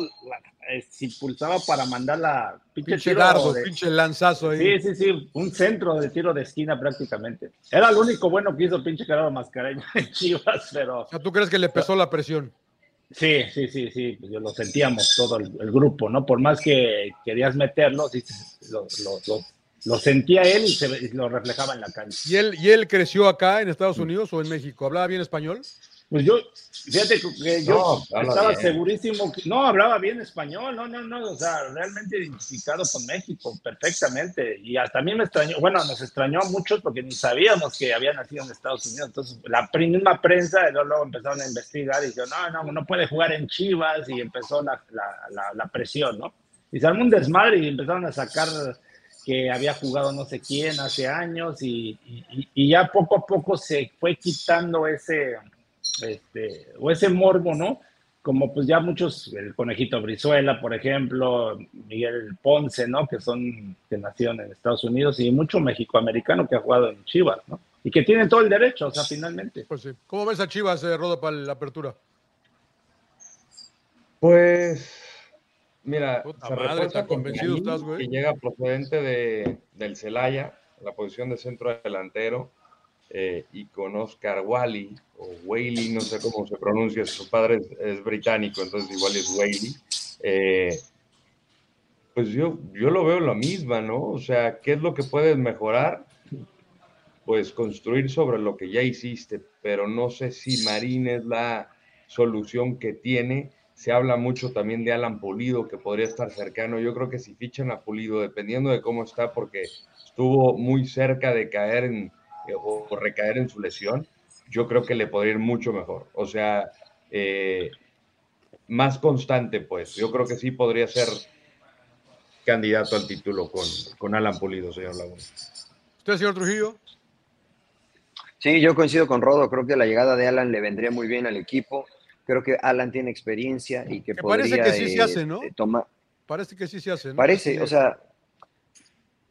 eh, se impulsaba para mandar la pinche, pinche dardo, pinche lanzazo ahí. Sí, sí, sí, un centro de tiro de esquina prácticamente. Era lo único bueno que hizo pinche Gerardo Mascareño en Chivas, pero... ¿Tú crees que le pesó la presión? Sí, sí, sí, sí, pues lo sentíamos todo el, grupo, ¿no? Por más que querías meterlo, lo, sentía él y, lo reflejaba en la cancha. ¿Y él, ¿Y él creció acá en Estados Unidos o en México? ¿Hablaba bien español? Pues yo, fíjate que yo estaba segurísimo, que, no, hablaba bien español, no, no, no, o sea, realmente identificado con México perfectamente. Y hasta a mí me extrañó, bueno, nos extrañó a muchos porque ni sabíamos que había nacido en Estados Unidos. Entonces, la misma prensa, luego, empezaron a investigar y dijeron, no, no, no puede jugar en Chivas y empezó la, la, la, presión, ¿no? Y se armó un desmadre y empezaron a sacar que había jugado no sé quién hace años y, y, y ya poco a poco se fue quitando ese este, o ese morbo, ¿no? Como pues ya muchos, el conejito Brizuela, por ejemplo, Miguel Ponce, ¿no? Que son, que nacieron en Estados Unidos y mucho mexicoamericano que ha jugado en Chivas, ¿no? Y que tienen todo el derecho, o sea, finalmente. Pues sí. ¿Cómo ves a Chivas, eh, Rodo, para la apertura? Pues, mira, se madre, está convencido estás, güey. Que llega procedente de, del Celaya, la posición de centro delantero eh, y con Oscar Wally, o Whaley, no sé cómo se pronuncia, su padre es, británico, entonces igual es Whaley. Eh, pues yo, yo lo veo la misma, ¿no? O sea, ¿qué es lo que puedes mejorar? Pues construir sobre lo que ya hiciste, pero no sé si Marín es la solución que tiene. Se habla mucho también de Alan Pulido, que podría estar cercano. Yo creo que si fichan a Pulido, dependiendo de cómo está, porque estuvo muy cerca de caer en, eh, o, recaer en su lesión, yo creo que le podría ir mucho mejor. O sea, eh, más constante, pues. Yo creo que sí podría ser candidato al título con, con Alan Pulido, señor Laguna. ¿Usted, señor Trujillo? Sí, yo coincido con Rodo. Creo que la llegada de Alan le vendría muy bien al equipo. Creo que Alan tiene experiencia y que, podría, Parece que sí se hace, ¿no? Tomar... Parece que sí se hace, ¿no? Parece, o sea,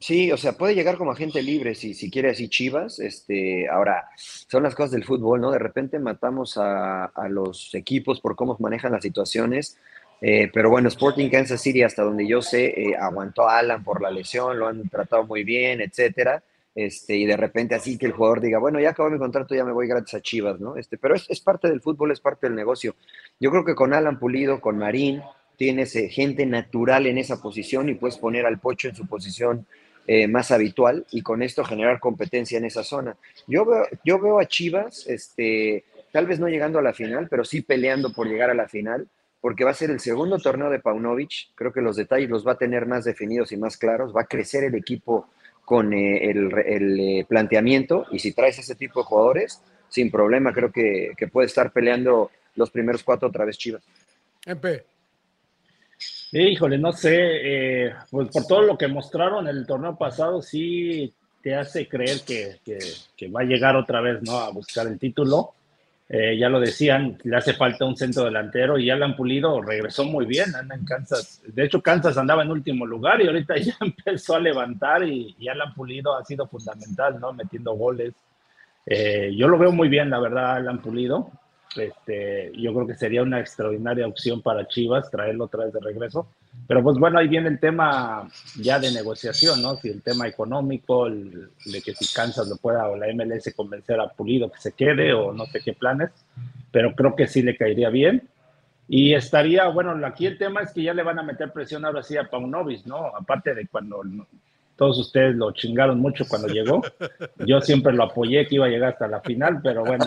Sí, o sea, puede llegar como agente libre si, si quiere así Chivas. Este, ahora, son las cosas del fútbol, ¿no? De repente matamos a, a los equipos por cómo manejan las situaciones. Eh, pero bueno, Sporting Kansas City, hasta donde yo sé, eh, aguantó a Alan por la lesión, lo han tratado muy bien, etcétera. Este, y de repente así que el jugador diga, bueno, ya acabó mi contrato, ya me voy gratis a Chivas, ¿no? Este, pero es, es parte del fútbol, es parte del negocio. Yo creo que con Alan Pulido, con Marín, tienes eh, gente natural en esa posición y puedes poner al Pocho en su posición eh, más habitual y con esto generar competencia en esa zona. Yo veo, yo veo a Chivas, este, tal vez no llegando a la final, pero sí peleando por llegar a la final, porque va a ser el segundo torneo de Paunovic. Creo que los detalles los va a tener más definidos y más claros. Va a crecer el equipo con eh, el, eh, planteamiento y si traes ese tipo de jugadores, sin problema, creo que, que puede estar peleando los primeros cuatro otra vez Chivas. MP. Híjole, no sé, eh, pues por todo lo que mostraron el torneo pasado, sí te hace creer que, que, va a llegar otra vez, ¿no? A buscar el título. Eh, ya lo decían, le hace falta un centro delantero y Alan Pulido regresó muy bien, anda en Kansas. De hecho, Kansas andaba en último lugar y ahorita (laughs) ya empezó a levantar y, y Alan Pulido ha sido fundamental, ¿no? Metiendo goles. Eh, yo lo veo muy bien, la verdad, Alan Pulido. Este, yo creo que sería una extraordinaria opción para Chivas traerlo otra vez de regreso. Pero pues bueno, ahí viene el tema ya de negociación, ¿no? Si el tema económico, el, de que si Kansas lo pueda o la MLS convencer a Pulido que se quede o no sé qué planes, pero creo que sí le caería bien. Y estaría, bueno, aquí el tema es que ya le van a meter presión ahora sí a Paunovic, ¿no? Aparte de cuando todos ustedes lo chingaron mucho cuando llegó. Yo siempre lo apoyé que iba a llegar hasta la final, pero bueno.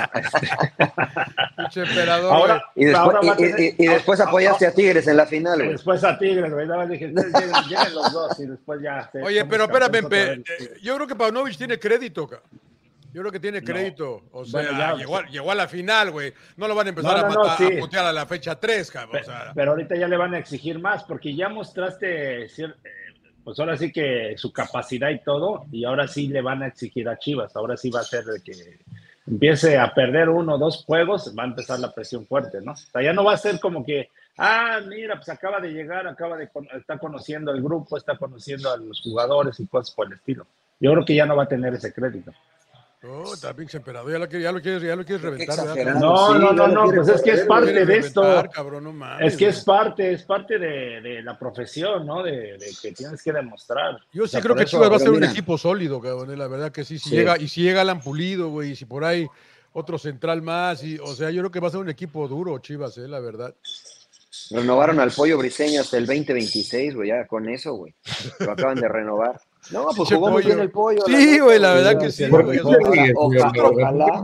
Ahora, y después, ahora y, tener... y, y después apoyaste a Tigres en la final, güey. Después a Tigres, güey. Nada más dije, lleguen, lleguen, los dos y después ya. Oye, pero espérame, pe, yo creo que Paunovic tiene crédito, cabrón. Yo creo que tiene crédito. No. O sea, bueno, ya, llegó, llegó, a la final, güey. No lo van a empezar no, no, a, matar, sí. a putear a la fecha 3, cabrón. Pero, o sea. pero, ahorita ya le van a exigir más, porque ya mostraste pues ahora sí que su capacidad y todo, y ahora sí le van a exigir a Chivas, ahora sí va a ser de que empiece a perder uno o dos juegos, va a empezar la presión fuerte, ¿no? O sea, ya no va a ser como que, ah, mira, pues acaba de llegar, acaba de, está conociendo el grupo, está conociendo a los jugadores y cosas por el estilo. Yo creo que ya no va a tener ese crédito. Oh, está pinche emperador, ya lo, ya lo quieres, ya lo quieres reventar. No, sí, no, no, no, pues es que es parte de esto. Cabrón, no mames, es que es parte, es parte de, de la profesión, ¿no? De, de, que tienes que demostrar. Yo sí o sea, creo que Chivas va a ser mira. un equipo sólido, cabrón, la verdad que sí, si sí. llega, y si llega Alan Pulido, güey, y si por ahí otro central más, y, o sea, yo creo que va a ser un equipo duro, Chivas, eh, la verdad. Renovaron al pollo briseño hasta el 2026, güey, ya con eso, güey. Lo acaban de renovar. No, pues jugó muy bien el pollo. (laughs) Sí, güey, la, verdad que sí. Ojalá.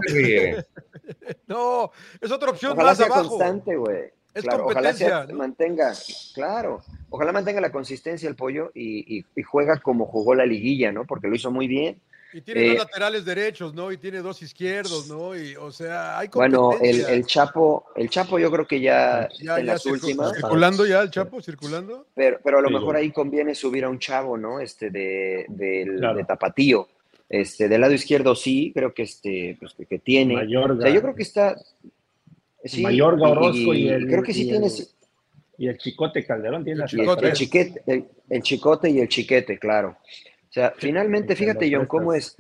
No, es otra opción ojalá más sea abajo. constante, güey. Es claro, competencia. Ojalá sea, mantenga, claro, ojalá mantenga la consistencia el pollo y, y, y, juega como jugó la liguilla, ¿no? Porque lo hizo muy bien. Y tiene eh, dos laterales derechos, ¿no? Y tiene dos izquierdos, ¿no? Y, o sea, hay Bueno, el, el, Chapo, el Chapo yo creo que ya, ya en ya las circu últimas. ¿Circulando ya el Chapo? ¿Circulando? Pero, pero a lo sí, mejor ahí conviene subir a un chavo, ¿no? Este de, de, claro. de Tapatío. Este, del lado izquierdo sí, creo que este, pues, que, que tiene. Mayorga. O sea, yo creo que está. Sí, Mayorga, Orozco y, y, el. Creo que sí tiene. El, y el Chicote Calderón tiene el chicote. El, chiquete, el, el, Chicote y el Chiquete, claro. O sea, (laughs) finalmente, fíjate, John, cómo es.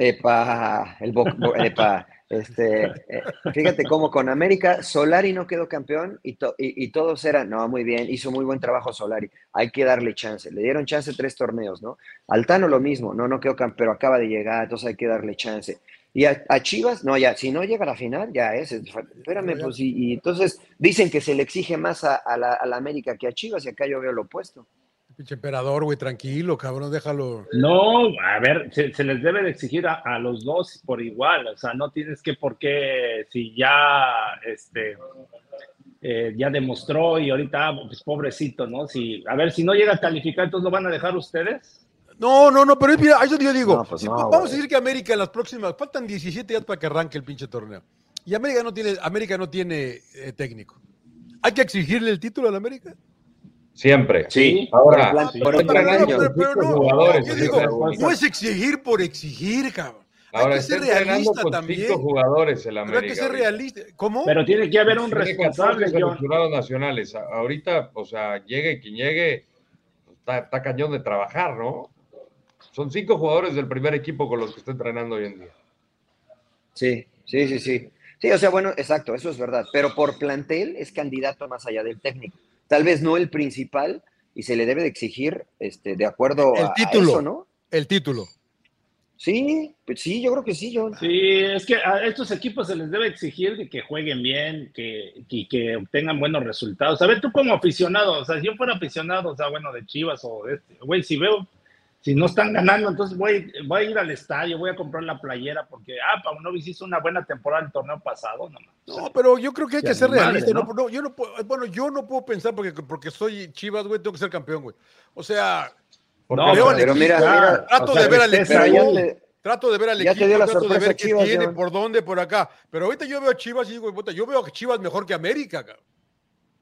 Epa, el epa, este, eh, fíjate cómo con América Solari no quedó campeón y, to, y, y, todos eran, no, muy bien, hizo muy buen trabajo Solari, hay que darle chance, le dieron chance tres torneos, ¿no? Altano lo mismo, no, no quedó campeón, pero acaba de llegar, entonces hay que darle chance. Y a, a, Chivas, no, ya, si no llega a la final, ya es, espérame, no, pues, y, y, entonces dicen que se le exige más a, a, la, a la América que a Chivas, y acá yo veo lo opuesto. Pinche emperador, güey, tranquilo, cabrón, déjalo. No, a ver, se, se les debe de exigir a, a, los dos por igual, o sea, no tienes que por qué, si ya, este, eh, ya demostró y ahorita, pues pobrecito, ¿no? Si, a ver, si no llega a calificar, entonces lo van a dejar ustedes. No, no, no, pero mira, eso yo digo, no, pues si, no, vamos güey. a decir que América en las próximas, faltan 17 días para que arranque el pinche torneo. Y América no tiene, América no tiene eh, técnico. ¿Hay que exigirle el título a la América? Siempre. Sí. Ahora, no, es exigir por exigir, cabrón. Ahora hay que ser realista con también. Cinco jugadores el América. Pero hay que ser realista. ¿Cómo? Pero tiene que haber un responsable. De los jurados nacionales. Ahorita, o sea, llegue quien llegue, está, está cañón de trabajar, ¿no? Son cinco jugadores del primer equipo con los que está entrenando hoy en día. Sí, sí, sí, sí. Sí, o sea, bueno, exacto, eso es verdad. Pero por plantel es candidato más allá del técnico. Tal vez no el principal y se le debe de exigir este, de acuerdo El a, a título. eso, ¿no? El título. Sí, pues sí, yo creo que sí, John. Sí, es que a estos equipos se les debe exigir de que jueguen bien, que, y que obtengan buenos resultados. A ver, tú como aficionado, o sea, si yo fuera aficionado, o sea, bueno, de Chivas o de este, güey, si veo, si no están ganando, entonces voy, voy a ir al estadio, voy a comprar la playera, porque, ah, Paunovic hizo una buena temporada el torneo pasado, no, No, pero yo creo que hay que ser realista. ¿no? ¿no? No, yo no puedo, bueno, yo no puedo pensar porque, porque soy Chivas, güey, tengo que ser campeón, güey. O sea, Porque No, veo pero mira, mira, trato o sea, de ver al equipo, trato de ver al equipo, la trato de ver qué Chivas, tiene, por dónde, por acá. Pero ahorita yo veo a Chivas y digo, puta, yo veo a Chivas mejor que América, cabrón.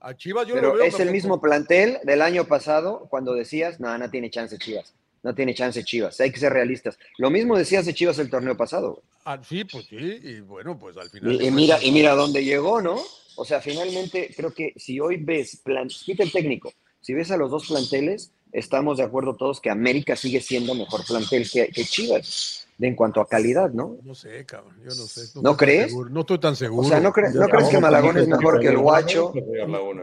A Chivas yo lo Pero veo es el mismo plantel del año pasado cuando decías, no, no tiene chance Chivas. No tiene chance Chivas. Hay que ser realistas. Lo mismo decías de Chivas el torneo pasado. Ah, sí, pues sí, y bueno, pues al final. Y, y mira, y mira dónde llegó, ¿no? O sea, finalmente creo que si hoy ves, plan, quita el técnico, si ves a los dos planteles, estamos de acuerdo todos que América sigue siendo mejor plantel que, que Chivas, de, en cuanto a calidad, ¿no? No sé, cabrón, yo no sé. ¿No crees? seguro, No estoy tan O seguro. sea, ¿no, cre- Yo ¿no crees que Malagón es mejor que el. Guacho?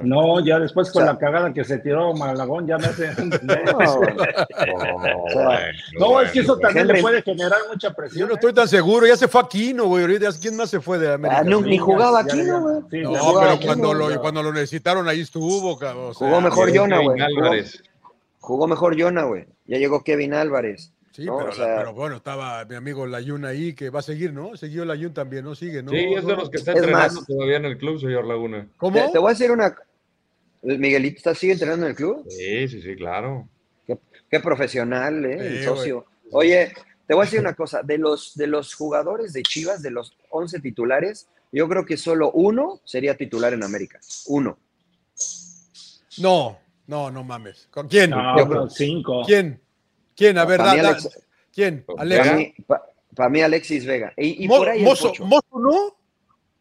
No, ya después con O sea- la cagada que se tiró Malagón, ya me hace. (laughs) No, No, sea, bueno, No, es que eso también Henry- le puede generar mucha presión. Yo no ¿eh? estoy tan seguro. Ya se fue Aquino, güey. ahorita, ¿Quién más se fue de América? Ah, no, Sí. ni jugaba Ya, aquí, ya, ¿no, ya. güey? Sí, No, pero cuando, lo, cuando lo necesitaron, ahí estuvo, cabrón. o sea, Jugó mejor Jonah, Kevin güey. Jugó, Álvarez. jugó mejor Jonah, güey. Ya llegó Kevin Álvarez. Sí, ¿no? pero, O sea- pero bueno, estaba mi amigo Layun ahí, que va a seguir, ¿no? Siguió Layun también, ¿no? Sigue, ¿no? Sí, es de los que está Es entrenando más- todavía en el club, señor Laguna. ¿Cómo? Te, te voy a decir una. Miguelito, ¿estás sigue entrenando en el club? Sí, sí, sí, claro. Qué, qué profesional, ¿eh? El socio. Oye, te voy a decir una cosa. De los, de los jugadores de Chivas, de los 11 titulares, yo creo que solo uno sería titular en América. Uno. No, no, no mames. ¿Con quién? No, Yo- pero cinco. ¿Quién? ¿Quién? A ver, Para da- Alex- ¿quién? Para Alex. Para mí, pa- para mí Alexis Vega. Y, y Mo- por ahí el Mozo. Mozo, ¿no?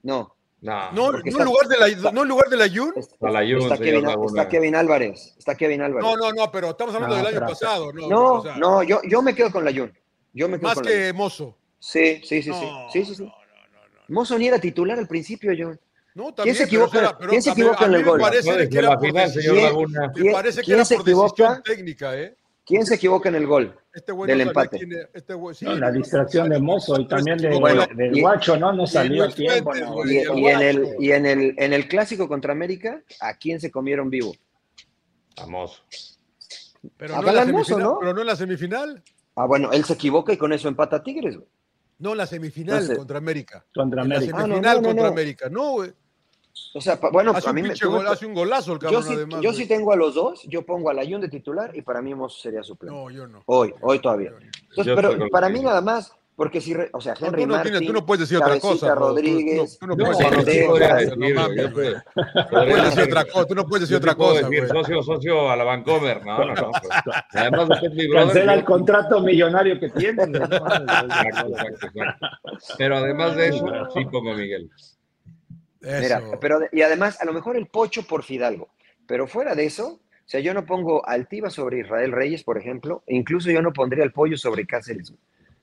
No. No, No, no está- en lugar de la, no en lugar de Layun. Está, Para la Jun, está Kevin, está Kevin Álvarez. Está Kevin Álvarez. No, no, no, pero estamos hablando No, del año pero- pasado. No, No, o sea, no, yo, yo me quedo con la Jun. Yo me quedo Más con la Jun. que Mozo. Sí, sí, sí, sí. No, sí, sí, sí. no, no, no, no. Mozo ni era titular al principio, John. No, también, se pero, equivoca- o sea, pero quién se a mí- equivoca a en mí el me gol? la ¿Quién? Me ¿Quién- parece que quién era se por decisión equivoca? técnica, ¿eh? ¿Quién se equivoca en el gol? Este güey Del empate. Este güey, sí, No, la distracción de Mozo y también de, Bueno, del y- Guacho, ¿no? No salió a tiempo. Y, el y en el, y en el en el clásico contra América, ¿a quién se comieron vivo? Famoso. Pero a no, en Mozo, semifinal, ¿no? pero no en la semifinal. Ah, bueno, él se equivoca y con eso empata a Tigres, güey. No en la semifinal Entonces- contra América. Contra En la América. Ah, no, semifinal no, no, contra no. América. No, güey. O sea, pa- bueno, Hace a un mí me, gol, hace un golazo el yo cabrón, sí, además. yo güey. sí tengo a los dos, yo pongo a Layun de titular y para mí Mozo sería suplente. No, yo no. Hoy, hoy todavía. Yo no. Entonces, Yo pero para mí nada más, porque si, re- o sea, No, Henry tú, no Martin, tienes- tú no puedes decir otra cosa. Rodríguez, Tú, no, puedes no, decir no, otra cosa, yo. Tú no puedes decir Yo otra cosa, decir, socio, socio a la Vancomer. No, no, no. (laughs) pues. Además es mi brother. Cancela yo- el contrato millonario que tiene. Pero además de eso, sí pongo a Mira, pero y además, a lo mejor el Pocho por Fidalgo. Pero fuera de eso, o sea, yo no pongo Altiva sobre Israel Reyes, por ejemplo, e incluso yo no pondría el pollo sobre Cáceres.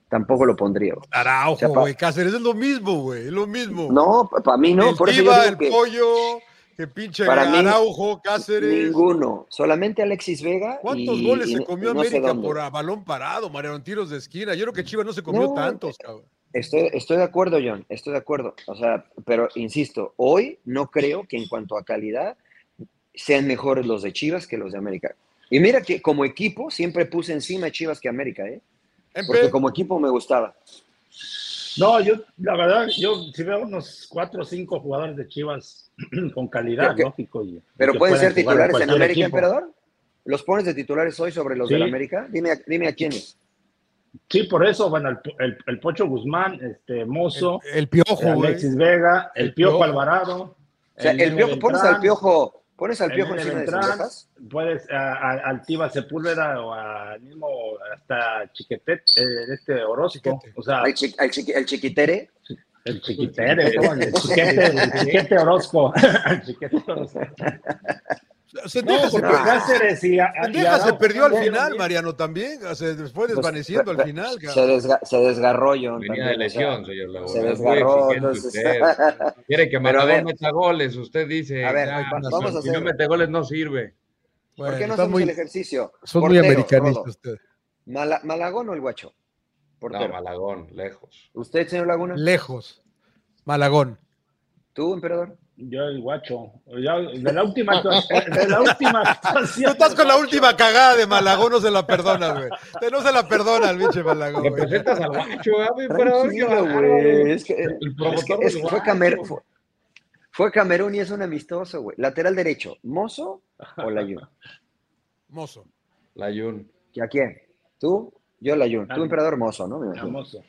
Tampoco lo pondría. güey. Araujo, O sea, pa- güey. Cáceres es lo mismo, güey. Es lo mismo. No, para mí no, el por eso el que pollo, que pinche Para mí, Araujo, Cáceres. ninguno. Solamente Alexis Vega. ¿Cuántos y- goles y se comió no sé América por a balón parado, Mariano, tiros de esquina? Yo creo que Chivas no se comió No, tantos, cabrón. Estoy, estoy de acuerdo, John, estoy de acuerdo. O sea, pero insisto, hoy no creo que en cuanto a calidad sean mejores los de Chivas que los de América. Y mira que como equipo siempre puse encima a Chivas que América, ¿eh? Porque como equipo me gustaba. No, yo, la verdad, yo si veo unos cuatro o cinco jugadores de Chivas (clears throat) con calidad, que- lógico. y- Pero pueden ser titulares en América, equipo. emperador. ¿Los pones de titulares hoy sobre los Sí. del América? Dime, a- dime a quiénes. Sí, por eso, bueno, el, el- el Pocho Guzmán, este Mozo, el, el piojo, güey. Alexis Vega, el, El Piojo, Piojo. Alvarado. O sea, el, piojo, pones al piojo, pones al el piojo encima de Beltrán, Cendejas. Puedes a, a- al Tiva Sepúlveda o al mismo hasta Chiquetet, eh, este Orozco, o sea, Al, chi- chiqui- al chiquitere. el Chiquitere, ¿no? el (laughs) Chiquete, el Chiquete Orozco, (laughs) el Chiquete Orozco. Sendeja, No, se, se perdió al final. Mariano, también. Se fue Pues, desvaneciendo al final. Se, cabrón. desga- se desgarró John. Venía también, de lesión, señor Laguna. se Es muy desgarró, exigente entonces- usted. (laughs) Quiere que Maradona meta goles. Usted dice, A ver, "Ah, no, si no mete goles no sirve. ¿Por qué no está hacemos muy- el ejercicio? Son muy americanistas ustedes. Mala- ¿Malagón o el guacho? No. Malagón, lejos. ¿Usted, señor Laguna? Lejos. Malagón. ¿Tú, emperador? Yo el guacho. Ya, de la última (laughs) actuación- de la última Tú actuación estás con la última cagada de Malagón, no se la perdonas, güey. Te- No se la perdona el pinche Malagón, Le presentas al guacho, güey. Es que, El es promotor que- es del que fue, guacho. Camer- fue, fue Camerún y es un amistoso, güey. Lateral derecho, ¿Mozo o Layun? (laughs) Mozo. Layun. ¿Y a quién? ¿Tú? Yo Layun. Tú, emperador Mozo, ¿no? Famoso.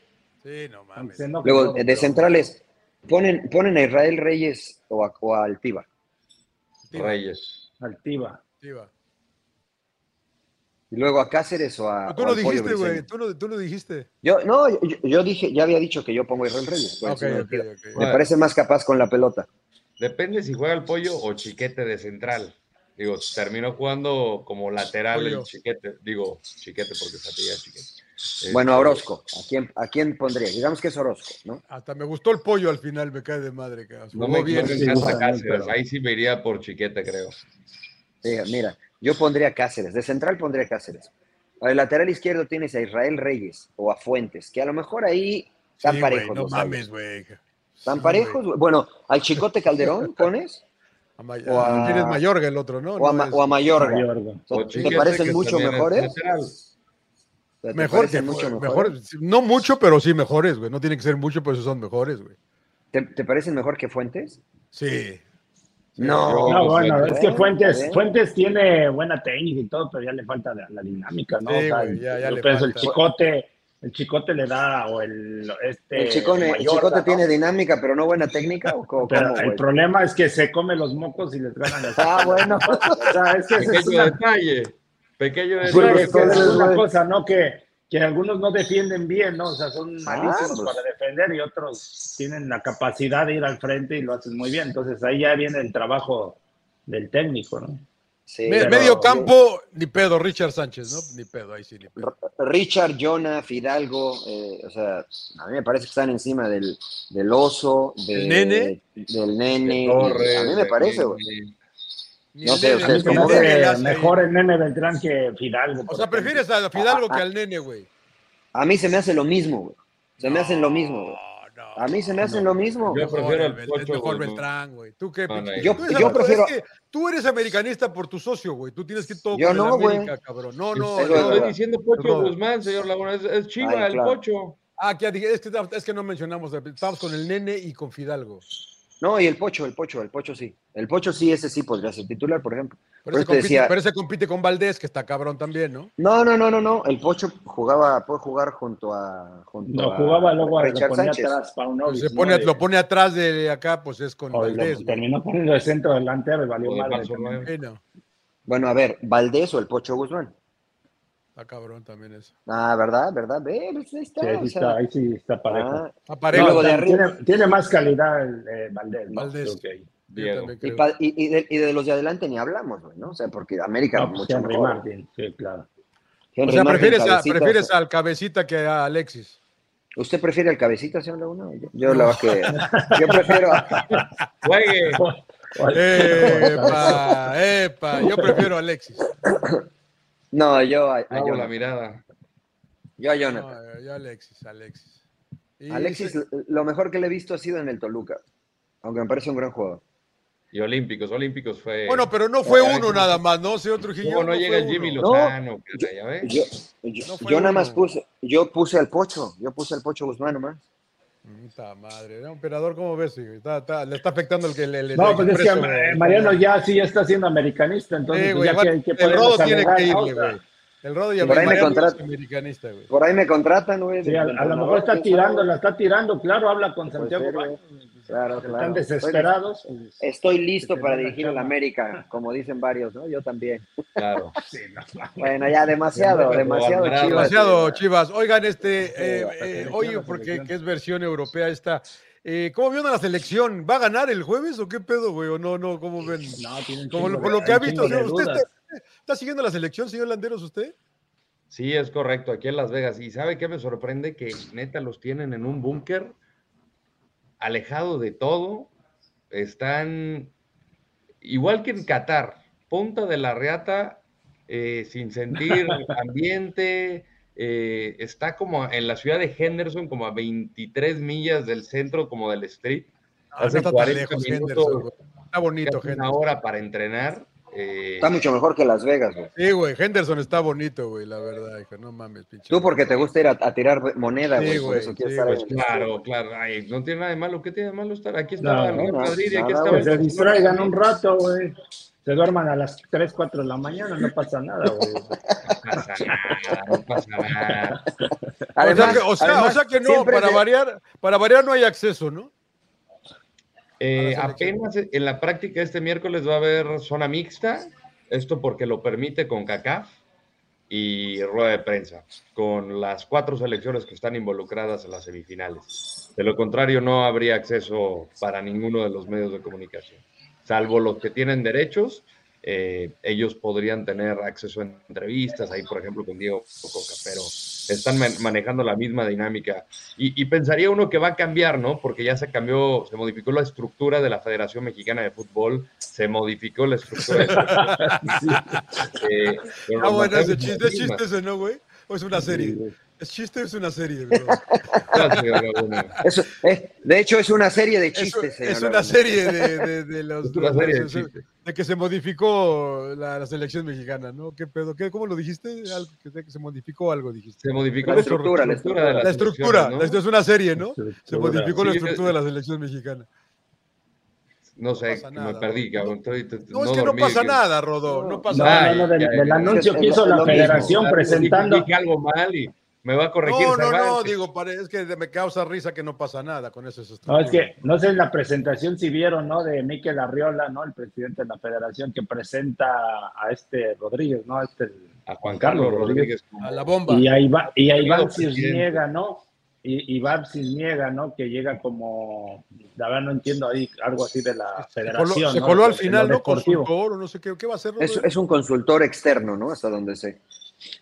Sí, no mames. Luego, de centrales, ¿ponen, ¿ponen a Israel Reyes o a, o a Altiva? Tiva, Reyes. Altiva. tiva. Y luego a Cáceres o a. Tú o lo dijiste, güey. Tú lo, tú lo dijiste. Yo, no, yo, yo dije, ya había dicho que yo pongo a Israel Reyes. Altiva. Me Bueno. parece más capaz con la pelota. Depende si juega el pollo o chiquete de central. Digo, terminó jugando como lateral Pollo. el chiquete. Digo, chiquete porque se chiquete. Este, Bueno, a Orozco. ¿A quién, ¿A quién pondría? Digamos que es Orozco, ¿no? Hasta me gustó el pollo al final, me cae de madre. No me, bien. no me encanta Cáceres. Ahí sí me iría por chiquete, creo. Sí, mira, yo pondría Cáceres. De central pondría Cáceres. Al lateral izquierdo tienes a Israel Reyes o a Fuentes, que a lo mejor ahí están Sí, parejos. no los mames, güey. ¿Están Sí, parejos? Bueno, al Chicote Calderón (laughs) pones A May- O a- ¿Quién es Mayorga el otro, no? o a, No Ma- es- o a Mayorga. Mayorga. O ¿Te parecen mucho mejores? ¿Te Mejor que mucho mejor, mejores? no mucho, pero sí mejores, güey. No tiene que ser mucho, pero sí son mejores, güey. ¿Te, te parecen mejor que Fuentes? Sí. No. No, bueno, Fuentes. es que Fuentes, Bien. Fuentes tiene buena técnica y todo, pero ya le falta la, la dinámica, ¿no? Sí, O sea, güey, ya- ya yo le pienso el chicote, el chicote le da, o el este El, chicone, el Chicote ¿no? tiene dinámica, pero no buena técnica. ¿o cómo, Pero cómo, el güey? problema es que se come los mocos y les ganan las Ah, bueno. (laughs) O sea, es que esa es Pequeño una, detalle. Pequeño Pues, es una cosa, ¿no? Que, que algunos no defienden bien, ¿no? O sea, son malísimos pues. para defender y otros tienen la capacidad de ir al frente y lo hacen muy bien. Entonces ahí ya viene el trabajo del técnico, ¿no? Sí, Me- pero- medio campo, ni pedo. Richard Sánchez, ¿no? Ni pedo, ahí sí, ni pedo. Richard, Jonah, Fidalgo, eh, o sea, a mí me parece que están encima del, del oso, de- ¿El nene? del nene. Torres, a mí me parece, güey. No el sé, ustedes el le Mejor, el nene Beltrán que Fidalgo. O sea, prefieres a Fidalgo Ah, que al nene, güey. A mí se me hace lo mismo, güey. Se me No, hacen lo mismo, güey. no, A mí se me no. hacen lo mismo. Yo prefiero el al Bel- Pocho es mejor. Beltrán, güey. ¿Tú qué? Yo- tú eres- yo es prefiero- que tú eres americanista por tu socio, güey. Tú tienes que ir todo Yo con el no, güey. América, cabrón. No, no. Verdad. Estoy diciendo Pocho Perdón. Guzmán, señor Laguna. Es, es Chiva, Ay, el claro. Pocho. Ah, que es que, es que no mencionamos. Estábamos con el nene y con Fidalgo. No, y el Pocho, el Pocho, el Pocho sí. El Pocho sí, ese sí podría ser titular, por ejemplo. Pero ese, compite, decía- pero ese compite con Valdés, que está cabrón también, ¿no? No, no, no, no, no. El Pocho jugaba, puede jugar junto a. Junto No, a jugaba luego a lo Richard ponía Sánchez. atrás, Paunovic, Pues se pone, lo pone atrás de acá, pues es con o lo Valdés. güey. terminó poniendo de centro delantero y valió no, Bueno, a ver, Valdés o el Pocho Guzmán. Está cabrón también eso. Ah, ¿verdad? ¿Verdad? Ve, pues ahí está. Sí, ahí o sea, está, ahí sí está parejo. ah, Aparejo. Y luego No, de tiene, arriba. tiene más calidad el eh, Valdés. ¿no? Valdés. También y, pa- y- y de, y de los de adelante ni hablamos, güey, ¿no? O sea, porque América No, pues mucho Henry mejor. Martin, sí, claro. O Henry sea, Martin, prefieres, a- cabecita, prefieres o sea, al cabecita que a Alexis. ¿Usted prefiere al cabecita, señor Laguna? Yo, yo la verdad que yo prefiero a- (laughs) (laughs) Juegue. Epa, epa, yo prefiero a Alexis. No, yo a, a la Jonathan. mirada. Yo a Jonathan. No, yo Alexis, Alexis. Y Alexis, se- lo mejor que le he visto ha sido en el Toluca. Aunque me parece un gran jugador. Y Olímpicos, Olímpicos fue. Bueno, pero no fue uno nada más, ¿no? Señor Trujillo. ¿Cómo no, no llega el Jimmy. Lozano? ves? Yo, yo, No fue yo nada más puse, yo puse al Pocho, yo puse al Pocho Guzmán nomás. Puta madre, ¿no? Emperador, ¿cómo ves? hijo? Está- está- le está afectando el que le. le- No, pues es que. Mariano ya sí ya está siendo americanista, entonces pues, ya que, que el Rodo tiene que irle, güey. El Rodo ya Por ahí me Mariano contrata. es americanista, güey. Por ahí me contratan, güey. Sí, a, a lo mejor está tirando, la está tirando, claro, habla con Santiago. Baños, Claro, están claro. desesperados. Estoy listo para dirigir a la. América, como dicen varios, ¿no? Yo también. Claro. (laughs) Sí, no, no. Bueno, ya demasiado, demasiado. Chivas. Demasiado, Chivas. Oigan, este, eh, eh, oye, porque que es versión europea esta. Eh, ¿Cómo vieron a la selección? ¿Va a ganar el jueves o qué pedo, güey? ¿O no, no? ¿Cómo ven? No, tiene un Como por lo que ha visto, ¿usted está, está siguiendo la selección, señor Landeros, usted? Sí, es correcto, aquí en Las Vegas. ¿Y sabe qué me sorprende? Que neta los tienen en un búnker, alejado de todo. Están igual que en Qatar, punta de la reata, eh, sin sentir (laughs) ambiente. eh, está como en la ciudad de Henderson, como a 23 millas del centro, como del street. Ah, no Hace está tan 40 lejos, minutos, Henderson. Está bonito, casi una Henderson. hora para entrenar. Eh, Está mucho mejor que Las Vegas, güey. Sí, güey, Henderson está bonito, güey, la verdad, hijo. No mames, pinche. Tú porque te gusta ir a, a tirar moneda, Sí, güey. por quieres sí, estar en el Claro, claro. Ay, no tiene nada de malo. ¿Qué tiene de malo estar? Aquí estaba No, el no, aquí se distraigan un rato, güey. Se duerman a las 3, 4 de la mañana, no pasa nada, güey. (laughs) No pasa nada, no pasa nada. Además, o sea que, o sea- además, o sea que no, para variar, para variar no hay acceso, ¿no? Eh, apenas en la práctica este miércoles va a haber zona mixta, esto porque lo permite con CACAF y rueda de prensa, con las cuatro selecciones que están involucradas en las semifinales. De lo contrario, no habría acceso para ninguno de los medios de comunicación, salvo los que tienen derechos. eh, ellos podrían tener acceso a entrevistas, ahí por ejemplo con Diego Coca, pero están man- manejando la misma dinámica. Y, y pensaría uno que va a cambiar, ¿no? Porque ya se cambió, se modificó la estructura de la Federación Mexicana de Fútbol, se modificó la estructura de (laughs) Eh, pero Ah, bueno, ese chiste, las es chiste ese, ¿no, güey? ¿O es una serie? ¿Es chiste o es una serie, bro? Eso, eh, de hecho, es una serie de Es, chistes, es una serie de, de, de los... Es una serie de de- chistes. de que se modificó la, la selección mexicana, ¿no? ¿Qué pedo? ¿Qué, ¿Cómo lo dijiste? Algo, que, que se modificó algo, dijiste. Se modificó La la estructura, la estructura de La estructura, la- es una serie, ¿no? Se modificó la estructura de la selección mexicana. ¿no? Sé, pasa nada, me perdí, cabrón. Estoy- No, es que no pasa que- nada, Rodó, no pasa No, nada. no, no, del, anuncio Es que hizo la federación presentando. Dije algo mal y me va a corregir. No, no, no, digo, pare- es que me causa risa que no pasa nada con eso. No, es que no sé en la presentación si vieron, ¿no? De Miquel Arriola, ¿no? El presidente de la federación que presenta a este Rodríguez, ¿no? A este, A Juan Carlos Rodríguez. A la bomba. y a, Iba- y a Iván. Cisniega, ¿no? Y Iván Cisniega, ¿no? Que llega como, la verdad no entiendo ahí algo así de la Se coló, federación. se ¿no? coló al final, ¿no? Consultor o no sé qué, ¿qué va a hacer? Es un consultor externo, ¿no? Hasta donde sé.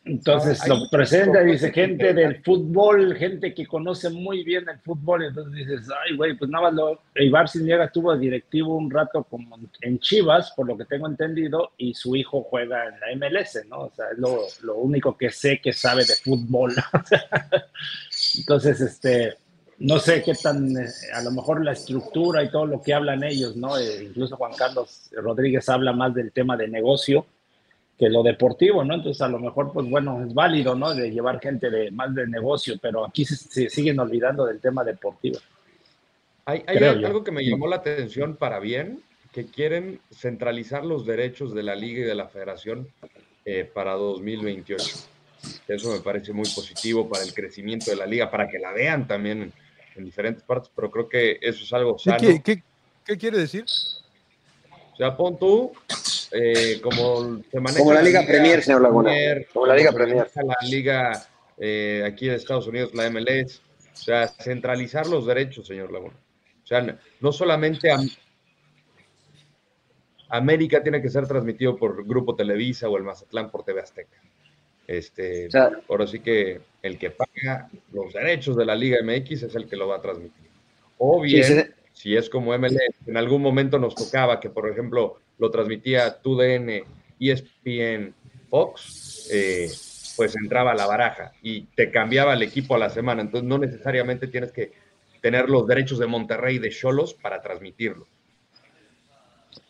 Entonces Ah, lo presenta y dice gente del fútbol, gente que conoce muy bien el fútbol. Entonces dices, ay, güey, pues nada más lo. Ibar Cisniega estuvo directivo un rato como en Chivas, por lo que tengo entendido, y su hijo juega en la MLS, ¿no? O sea, es lo, lo único que sé que sabe de fútbol. (laughs) Entonces, este. No sé qué tan, eh, a lo mejor la estructura y todo lo que hablan ellos, ¿no? Eh, incluso Juan Carlos Rodríguez habla más del tema de negocio, que lo deportivo, ¿no? Entonces a lo mejor, pues bueno, es válido, ¿no? De llevar gente de más de negocio, pero aquí se, se siguen olvidando del tema deportivo. Hay, hay Creo yo. algo que me llamó la atención para bien, que quieren centralizar los derechos de la liga y de la federación eh, para 2028. Eso me parece muy positivo para el crecimiento de la liga, para que la vean también en, en diferentes partes, pero creo que eso es algo ¿Qué, sano. qué- qué- qué quiere decir? O sea, pon tú, eh, como se maneja Como la Liga Premier, señor Laguna. Como la Liga se Premier. La liga eh, aquí de Estados Unidos, la MLS. O sea, centralizar los derechos, señor Laguna. O sea, no solamente Am- América tiene que ser transmitido por Grupo Televisa o el Mazatlán por TV Azteca. Este, O sea, ahora sí que el que paga los derechos de la Liga MX es el que lo va a transmitir. O bien, sí, si es como MLS, en algún momento nos tocaba que, por ejemplo, lo transmitía TUDN, ESPN, Fox, eh, pues entraba a la baraja y te cambiaba el equipo a la semana. Entonces, no necesariamente tienes que tener los derechos de Monterrey y de Cholos para transmitirlo.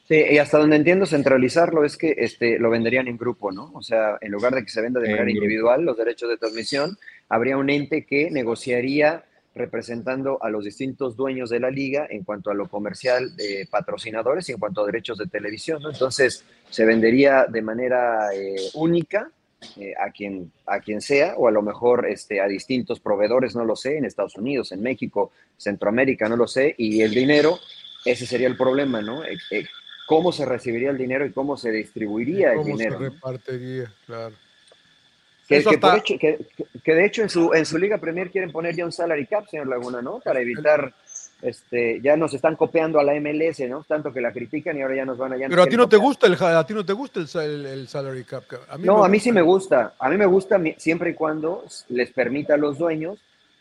Sí, y hasta donde entiendo centralizarlo es que este, lo venderían en grupo, ¿no? O sea, en lugar de que se venda de manera individual los derechos de transmisión, habría un ente que negociaría representando a los distintos dueños de la liga en cuanto a lo comercial de patrocinadores y en cuanto a derechos de televisión, ¿no? Entonces, se vendería de manera eh, única eh, a, quien, a quien sea, o a lo mejor este, a distintos proveedores, no lo sé, en Estados Unidos, en México, Centroamérica, no lo sé, y el dinero, ese sería el problema, ¿no? Eh, eh, cómo se recibiría el dinero y cómo se distribuiría el ¿Cómo se dinero. repartiría? Claro. Que, Eso que por hasta- hecho- que- que de hecho en su, en su Liga Premier quieren poner ya un salary cap, señor Laguna, ¿no? Para evitar Este, ya nos están copiando a la MLS, ¿no? Tanto que la critican y ahora ya nos van allá. Pero a ti no te gusta el, a ti no te gusta el, el, salary cap. A mí no, a mí sí me gusta. A mí me gusta siempre y cuando les permita a los dueños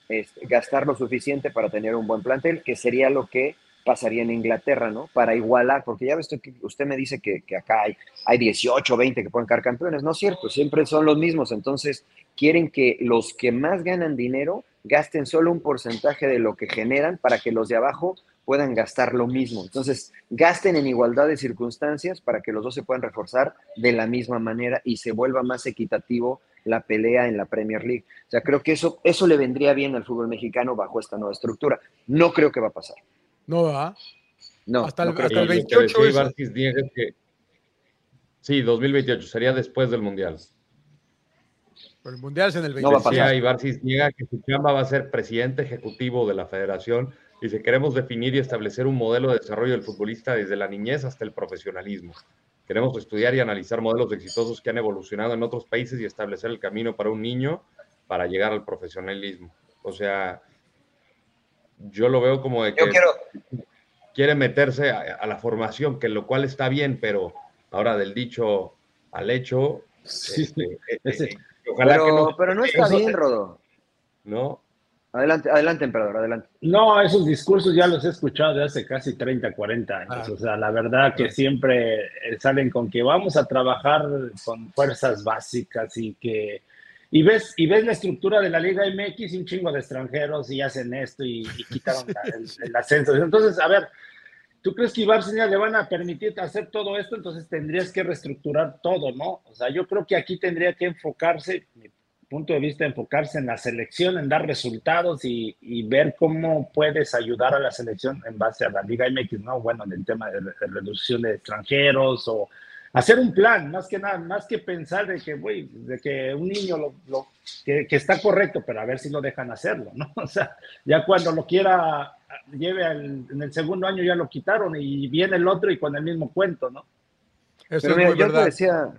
este, gastar lo suficiente para tener un buen plantel, que sería lo que pasaría en Inglaterra, ¿no? Para igualar, porque ya ves que usted me dice que, acá hay, hay 18, 20 que pueden caer campeones, no es cierto, siempre son los mismos, entonces quieren que los que más ganan dinero gasten solo un porcentaje de lo que generan para que los de abajo puedan gastar lo mismo. Entonces, gasten en igualdad de circunstancias para que los dos se puedan reforzar de la misma manera y se vuelva más equitativo la pelea en la Premier League. O sea, creo que eso, eso le vendría bien al fútbol mexicano bajo esta nueva estructura. No creo que va a pasar. No va. No, hasta el, hasta el 28. Que... Sí, 2028, sería después del Mundial. Pero el Mundial es en el 28. No Ibarcis niega que su chamba va a ser presidente ejecutivo de la federación. y Dice, queremos definir y establecer un modelo de desarrollo del futbolista desde la niñez hasta el profesionalismo. Queremos estudiar y analizar modelos exitosos que han evolucionado en otros países y establecer el camino para un niño para llegar al profesionalismo. O sea, yo lo veo como de que quiere meterse a, la formación, que lo cual está bien, pero ahora del dicho al hecho, este, (laughs) eh, eh, ojalá que no, pero no está bien, Rodo. ¿No? Adelante, adelante, emperador, adelante. No, esos discursos ya los he escuchado de hace casi 30, 40 años. O sea, la verdad que siempre eh, salen con que vamos a trabajar con fuerzas básicas y que y ves, y ves la estructura de la Liga MX, un chingo de extranjeros y hacen esto y, quitaron el, ascenso. Entonces, a ver, ¿tú crees que Ibarcina le van a permitir hacer todo esto? Entonces tendrías que reestructurar todo, ¿no? O sea, yo creo que aquí tendría que enfocarse, mi punto de vista, enfocarse en la selección, en dar resultados y, y ver cómo puedes ayudar a la selección en base a la Liga MX, ¿no? Bueno, en el tema de, de reducción de extranjeros o hacer un plan, más que nada, más que pensar de que, güey, de que un niño lo, que, está correcto, pero a ver si lo dejan hacerlo, ¿no? (laughs) O sea, ya cuando lo quiera, lleve en el segundo año ya lo quitaron y viene el otro y con el mismo cuento, ¿no? Eso pero yo te decía,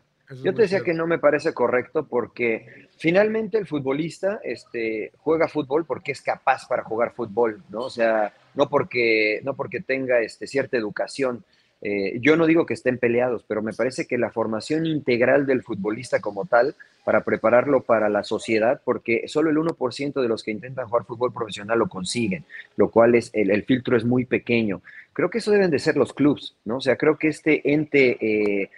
yo te decía que no me parece correcto porque finalmente el futbolista este, juega fútbol porque es capaz para jugar fútbol, ¿no? O sea, no porque, no porque tenga este, cierta educación. Eh, yo no digo que estén peleados, pero me parece que la formación integral del futbolista como tal, para prepararlo para la sociedad, porque solo el 1% de los que intentan jugar fútbol profesional lo consiguen, lo cual es, el, filtro es muy pequeño. Creo que eso deben de ser los clubs, ¿no? O sea, creo que este ente eh,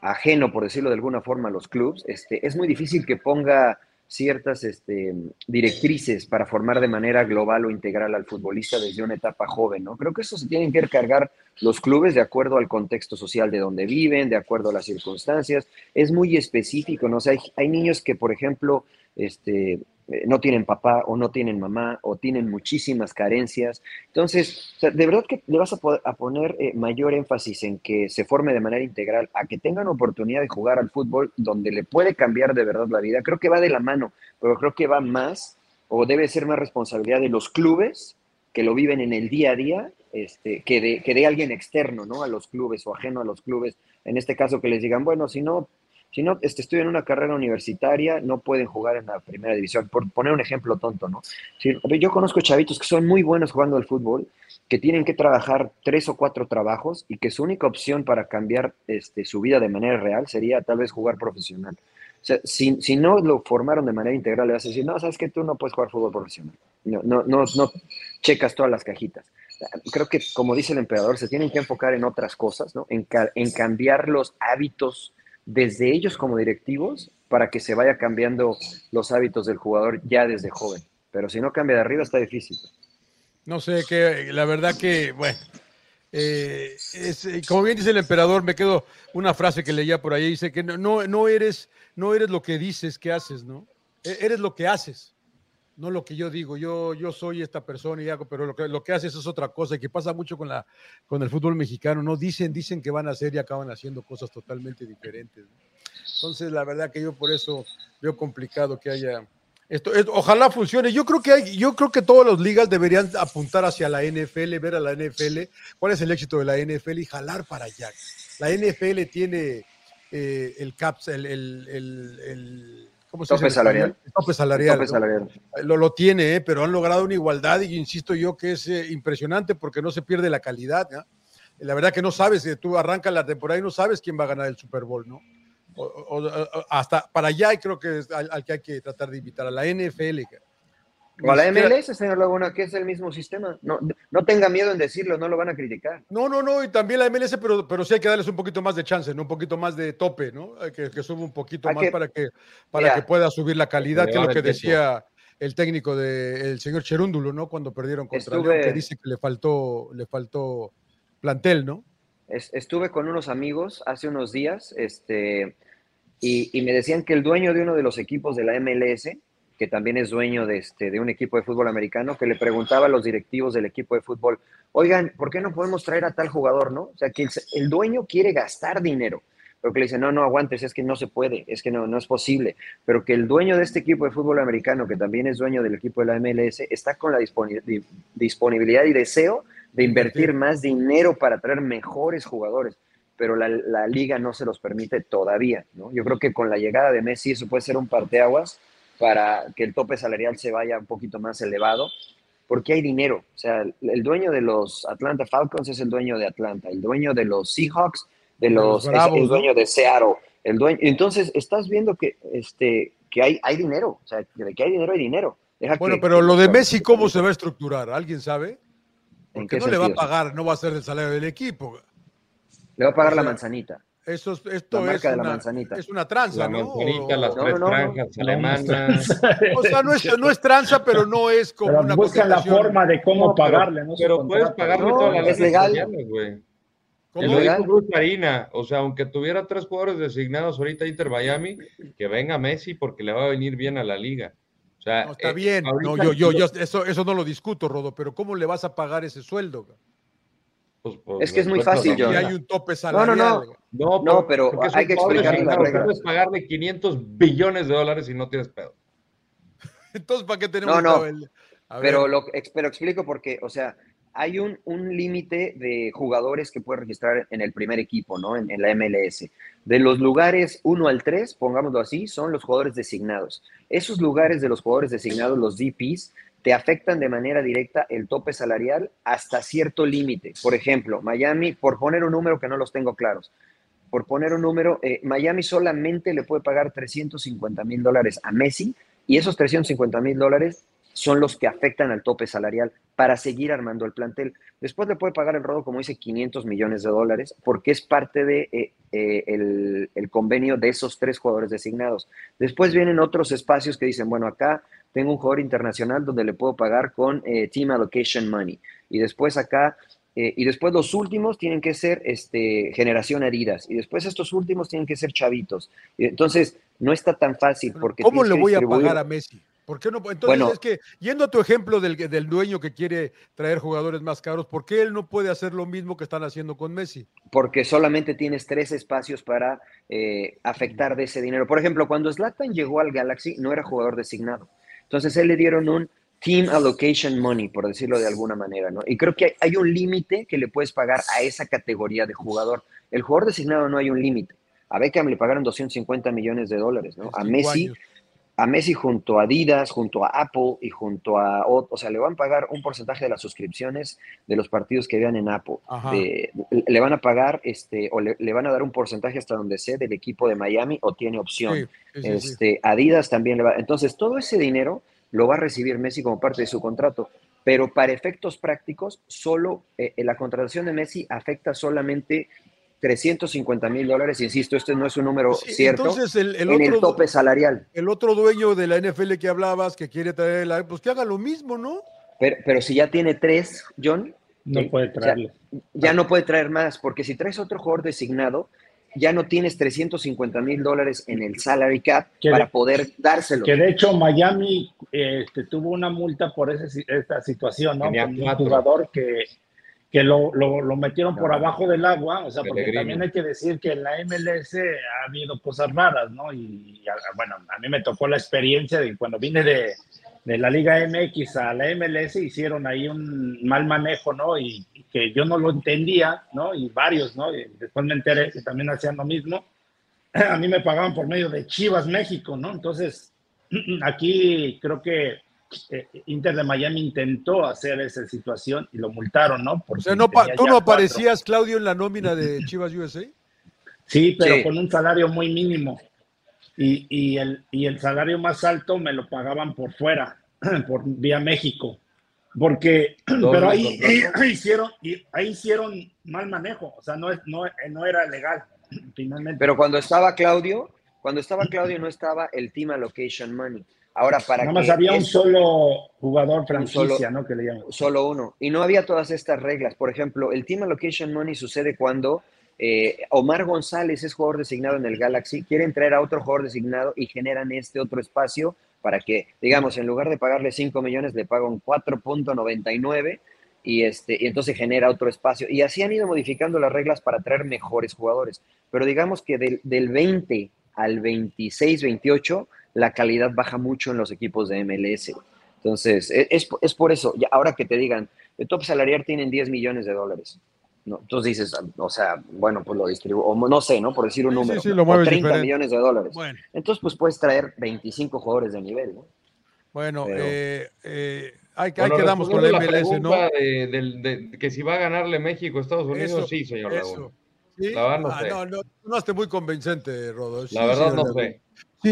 ajeno, por decirlo de alguna forma, a los clubs, este, es muy difícil que ponga ciertas este, directrices para formar de manera global o integral al futbolista desde una etapa joven, ¿no? Creo que eso se tienen que cargar los clubes de acuerdo al contexto social de donde viven, de acuerdo a las circunstancias. Es muy específico, ¿no? O sea, hay, niños que, por ejemplo, este, no tienen papá o no tienen mamá o tienen muchísimas carencias. Entonces, de verdad que le vas a, poner eh, mayor énfasis en que se forme de manera integral, a que tengan oportunidad de jugar al fútbol donde le puede cambiar de verdad la vida. Creo que va de la mano, pero creo que va más o debe ser más responsabilidad de los clubes que lo viven en el día a día este, que, de, que de alguien externo, ¿no? A los clubes o ajeno a los clubes. En este caso que les digan, bueno, si no, si no este, estudian una carrera universitaria, no pueden jugar en la primera división. Por poner un ejemplo tonto, ¿no? yo conozco chavitos que son muy buenos jugando al fútbol, que tienen que trabajar tres o cuatro trabajos y que su única opción para cambiar este, su vida de manera real sería tal vez jugar profesional. O sea, si, si, no lo formaron de manera integral, le vas a decir, no, sabes que tú no puedes jugar fútbol profesional. No, no, no, no checas todas las cajitas creo que, como dice el emperador, se tienen que enfocar en otras cosas, ¿no? En, en cambiar los hábitos desde ellos como directivos para que se vaya cambiando los hábitos del jugador ya desde joven. Pero si no cambia de arriba está difícil. No sé, que la verdad que, bueno, eh, eh, como bien dice el emperador, me quedo una frase que leía por ahí, dice que no, no, eres, no eres lo que dices que haces, ¿no? E, eres lo que haces no lo que yo digo, yo, yo soy esta persona y hago, pero lo que, lo que haces es otra cosa y que pasa mucho con, la, con el fútbol mexicano, ¿no? Dicen, dicen que van a hacer y acaban haciendo cosas totalmente diferentes. Entonces, la verdad que yo por eso veo complicado que haya esto, ojalá funcione. Yo creo que hay, yo creo que todas las ligas deberían apuntar hacia la NFL, ver a la NFL, cuál es el éxito de la NFL y jalar para allá. La NFL tiene eh, el CAPS, el ¿cómo se Tope dice salarial. Tope salarial. Salarial. Lo, lo tiene, ¿eh? pero han logrado una igualdad y insisto yo que es eh, impresionante porque no se pierde la calidad. ¿no? La verdad que no sabes, eh, tú arrancas la temporada y no sabes quién va a ganar el Super Bowl, ¿no? O- o- o- hasta para allá creo que es al, al que hay que tratar de invitar, a la NFL. A la MLS, señor Laguna, que es el mismo sistema. No, no tenga miedo en decirlo, no lo van a criticar. No, no, no, y también la MLS, pero, pero sí hay que darles un poquito más de chance, ¿no? Un poquito más de tope, ¿no? Hay Que, que suba un poquito Hay más que- para que para Mira. que pueda subir la calidad, que es lo que decía el técnico del señor Cherúndulo, ¿no? Cuando perdieron contra Estuve- León, que dice que le faltó, le faltó plantel, ¿no? Es- estuve con unos amigos hace unos días este, y, y me decían que el dueño de uno de los equipos de la MLS, que también es dueño de, este, de un equipo de fútbol americano, que le preguntaba a los directivos del equipo de fútbol, oigan, ¿por qué no podemos traer a tal jugador, no? O sea, que el, el dueño quiere gastar dinero, pero que le dice, no, no aguantes, es que no se puede, es que no, no es posible, pero que el dueño de este equipo de fútbol americano, que también es dueño del equipo de la MLS, está con la disponi- di- disponibilidad y deseo de invertir Invertir. más dinero para traer mejores jugadores, pero la, la liga no se los permite todavía, ¿no? Yo creo que con la llegada de Messi eso puede ser un parteaguas para que el tope salarial se vaya un poquito más elevado, porque hay dinero. O sea, el, el dueño de los Atlanta Falcons es el dueño de Atlanta, el dueño de los Seahawks, de los es el ¿no? dueño de Seattle, el dueño. Entonces, estás viendo que, este, que hay, hay dinero, o sea, de que hay dinero, hay dinero. Deja Bueno, que- pero lo de Messi, ¿cómo se va a estructurar? ¿Alguien sabe? ¿En Porque no le va a pagar, no va a ser del salario del equipo. Le va a pagar o la manzanita. Eso es, esto La es la una, manzanita. es una tranza, La ¿no? manzanita, las No, tres no, no, no. franjas alemanas. O sea, no es, (laughs) no es tranza, pero no es como Pero una buscan la forma de cómo pagarle, ¿no? Pero puedes pagarle No, todas las es legal. güey. Lo legal? dijo Bruce Arena, o sea, aunque tuviera tres jugadores designados ahorita Inter Miami, que venga Messi porque le va a venir bien a la liga. O sea, No, está eh, bien. No, yo, yo, yo, eso, eso no lo discuto, Rodo, pero ¿cómo le vas a pagar ese sueldo? Pues, pues, Es que es muy fácil, hay un tope no, no. No, No, pero hay que las designado, reglas. Puedes pagarle 500 billones de dólares y no tienes pedo. (laughs) Entonces, ¿para qué tenemos No, el- a Pero lo pero explico porque, o sea, hay un, un límite de jugadores que puedes registrar en el primer equipo, ¿no? En, en la MLS. De los lugares 1 al 3, pongámoslo así, son los jugadores designados. Esos lugares de los jugadores designados, los DPs, te afectan de manera directa el tope salarial hasta cierto límite. Por ejemplo, Miami, por poner un número que no los tengo claros, por poner un número, eh, Miami solamente le puede pagar 350 mil dólares a Messi y esos 350 mil dólares son los que afectan al tope salarial para seguir armando el plantel. Después le puede pagar el rodo, como dice, 500 millones de dólares, porque es parte de eh, eh, el, el convenio de esos tres jugadores designados. Después vienen otros espacios que dicen, bueno, acá tengo un jugador internacional donde le puedo pagar con eh, Team Allocation Money. Y después acá, eh, y después los últimos tienen que ser este, generación heridas. Y después estos últimos tienen que ser chavitos. Entonces, no está tan fácil porque... ¿Cómo le voy a pagar a Messi? ¿Por qué no? Entonces, Bueno. es que, yendo a tu ejemplo del, del dueño que quiere traer jugadores más caros, ¿por qué él no puede hacer lo mismo que están haciendo con Messi? porque solamente tienes tres espacios para eh, afectar de ese dinero. Por ejemplo, cuando Zlatan llegó al Galaxy, no era jugador designado. Entonces, él le dieron un Team Allocation Money, por decirlo de alguna manera, ¿no? Y creo que hay, hay un límite que le puedes pagar a esa categoría de jugador. El jugador designado no hay un límite. A Beckham le pagaron 250 millones de dólares, ¿no? A Messi, años. A Messi junto a Adidas, junto a Apple y junto a, o, o sea, le van a pagar un porcentaje de las suscripciones de los partidos que vean en Apple. De- le van a pagar, este, o le, le van a dar un porcentaje hasta donde sé del equipo de Miami o tiene opción. Sí, sí, sí, sí. este, Adidas también le va. Entonces, todo ese dinero lo va a recibir Messi como parte de su contrato. Pero para efectos prácticos, solo eh, la contratación de Messi afecta solamente 350 mil dólares. Insisto, este no es un número Sí, cierto Entonces, el, el en el tope salarial. el otro dueño de la NFL que hablabas, que quiere traer la, pues que haga lo mismo, ¿no? Pero, pero si ya tiene tres, John, No eh, puede o sea, traerlo. ya no puede traer más, porque si traes otro jugador designado, ya no tienes 350 mil dólares en el salary cap Que para de- poder dárselo. Que de hecho Miami este, tuvo una multa por ese, esta situación, ¿no? Tenía Con un jugador que, que lo, lo, lo metieron por abajo del agua, o sea, porque también hay que decir que en la MLS ha habido cosas raras, ¿no? Y, y, a- bueno, a mí me tocó la experiencia de cuando vine de, de la Liga MX a la MLS hicieron ahí un mal manejo, ¿no? Y, y que yo no lo entendía, ¿no? Y varios, ¿no? Y después me enteré que también hacían lo mismo. (clears throat) a mí me pagaban por medio de Chivas México, ¿no? Entonces, (clears throat) aquí creo que eh, Inter de Miami intentó hacer esa situación y lo multaron, ¿no? o sea, no ¿tú no aparecías, Claudio, en la nómina de Chivas USA? Sí, pero con un salario muy mínimo. Y, y, el, y el salario más alto me lo pagaban por fuera, (clears throat) por vía México. Porque, (clears throat) pero ahí, (clears throat) hicieron, ahí hicieron mal manejo, o sea, no, no, no era legal, finalmente. Pero cuando estaba Claudio, cuando estaba Claudio no estaba el Team Allocation Money. Ahora, para Nada más había un solo jugador franquicia, ¿no? Que le llaman. Solo uno. Y no había todas estas reglas. Por ejemplo, el Team Allocation Money sucede cuando eh, Omar González es jugador designado en el Galaxy, quieren traer a otro jugador designado y generan este otro espacio para que, digamos, en lugar de pagarle 5 millones, le pagan 4.99 y, este, y entonces genera otro espacio. Y así han ido modificando las reglas para traer mejores jugadores. Pero digamos que del, del 20 al 26, 28, la calidad baja mucho en los equipos de MLS. Entonces, e, es, es por eso, ya ahora que te digan, el top salarial tienen 10 millones de dólares. No, entonces dices, o sea, bueno, pues lo distribuyo, o no sé, ¿no? Por decir un número, o 30 millones de dólares. Entonces, pues puedes traer 25 jugadores de nivel, ¿no? Bueno, eh, eh, hay, hay quedamos con la MLS, ¿no? De, de, que si va a ganarle México, Estados Unidos, sí, señor eso. ¿Sí? La verdad no ah, sé. No, no, no esté muy convincente, Rodo. la verdad no sé.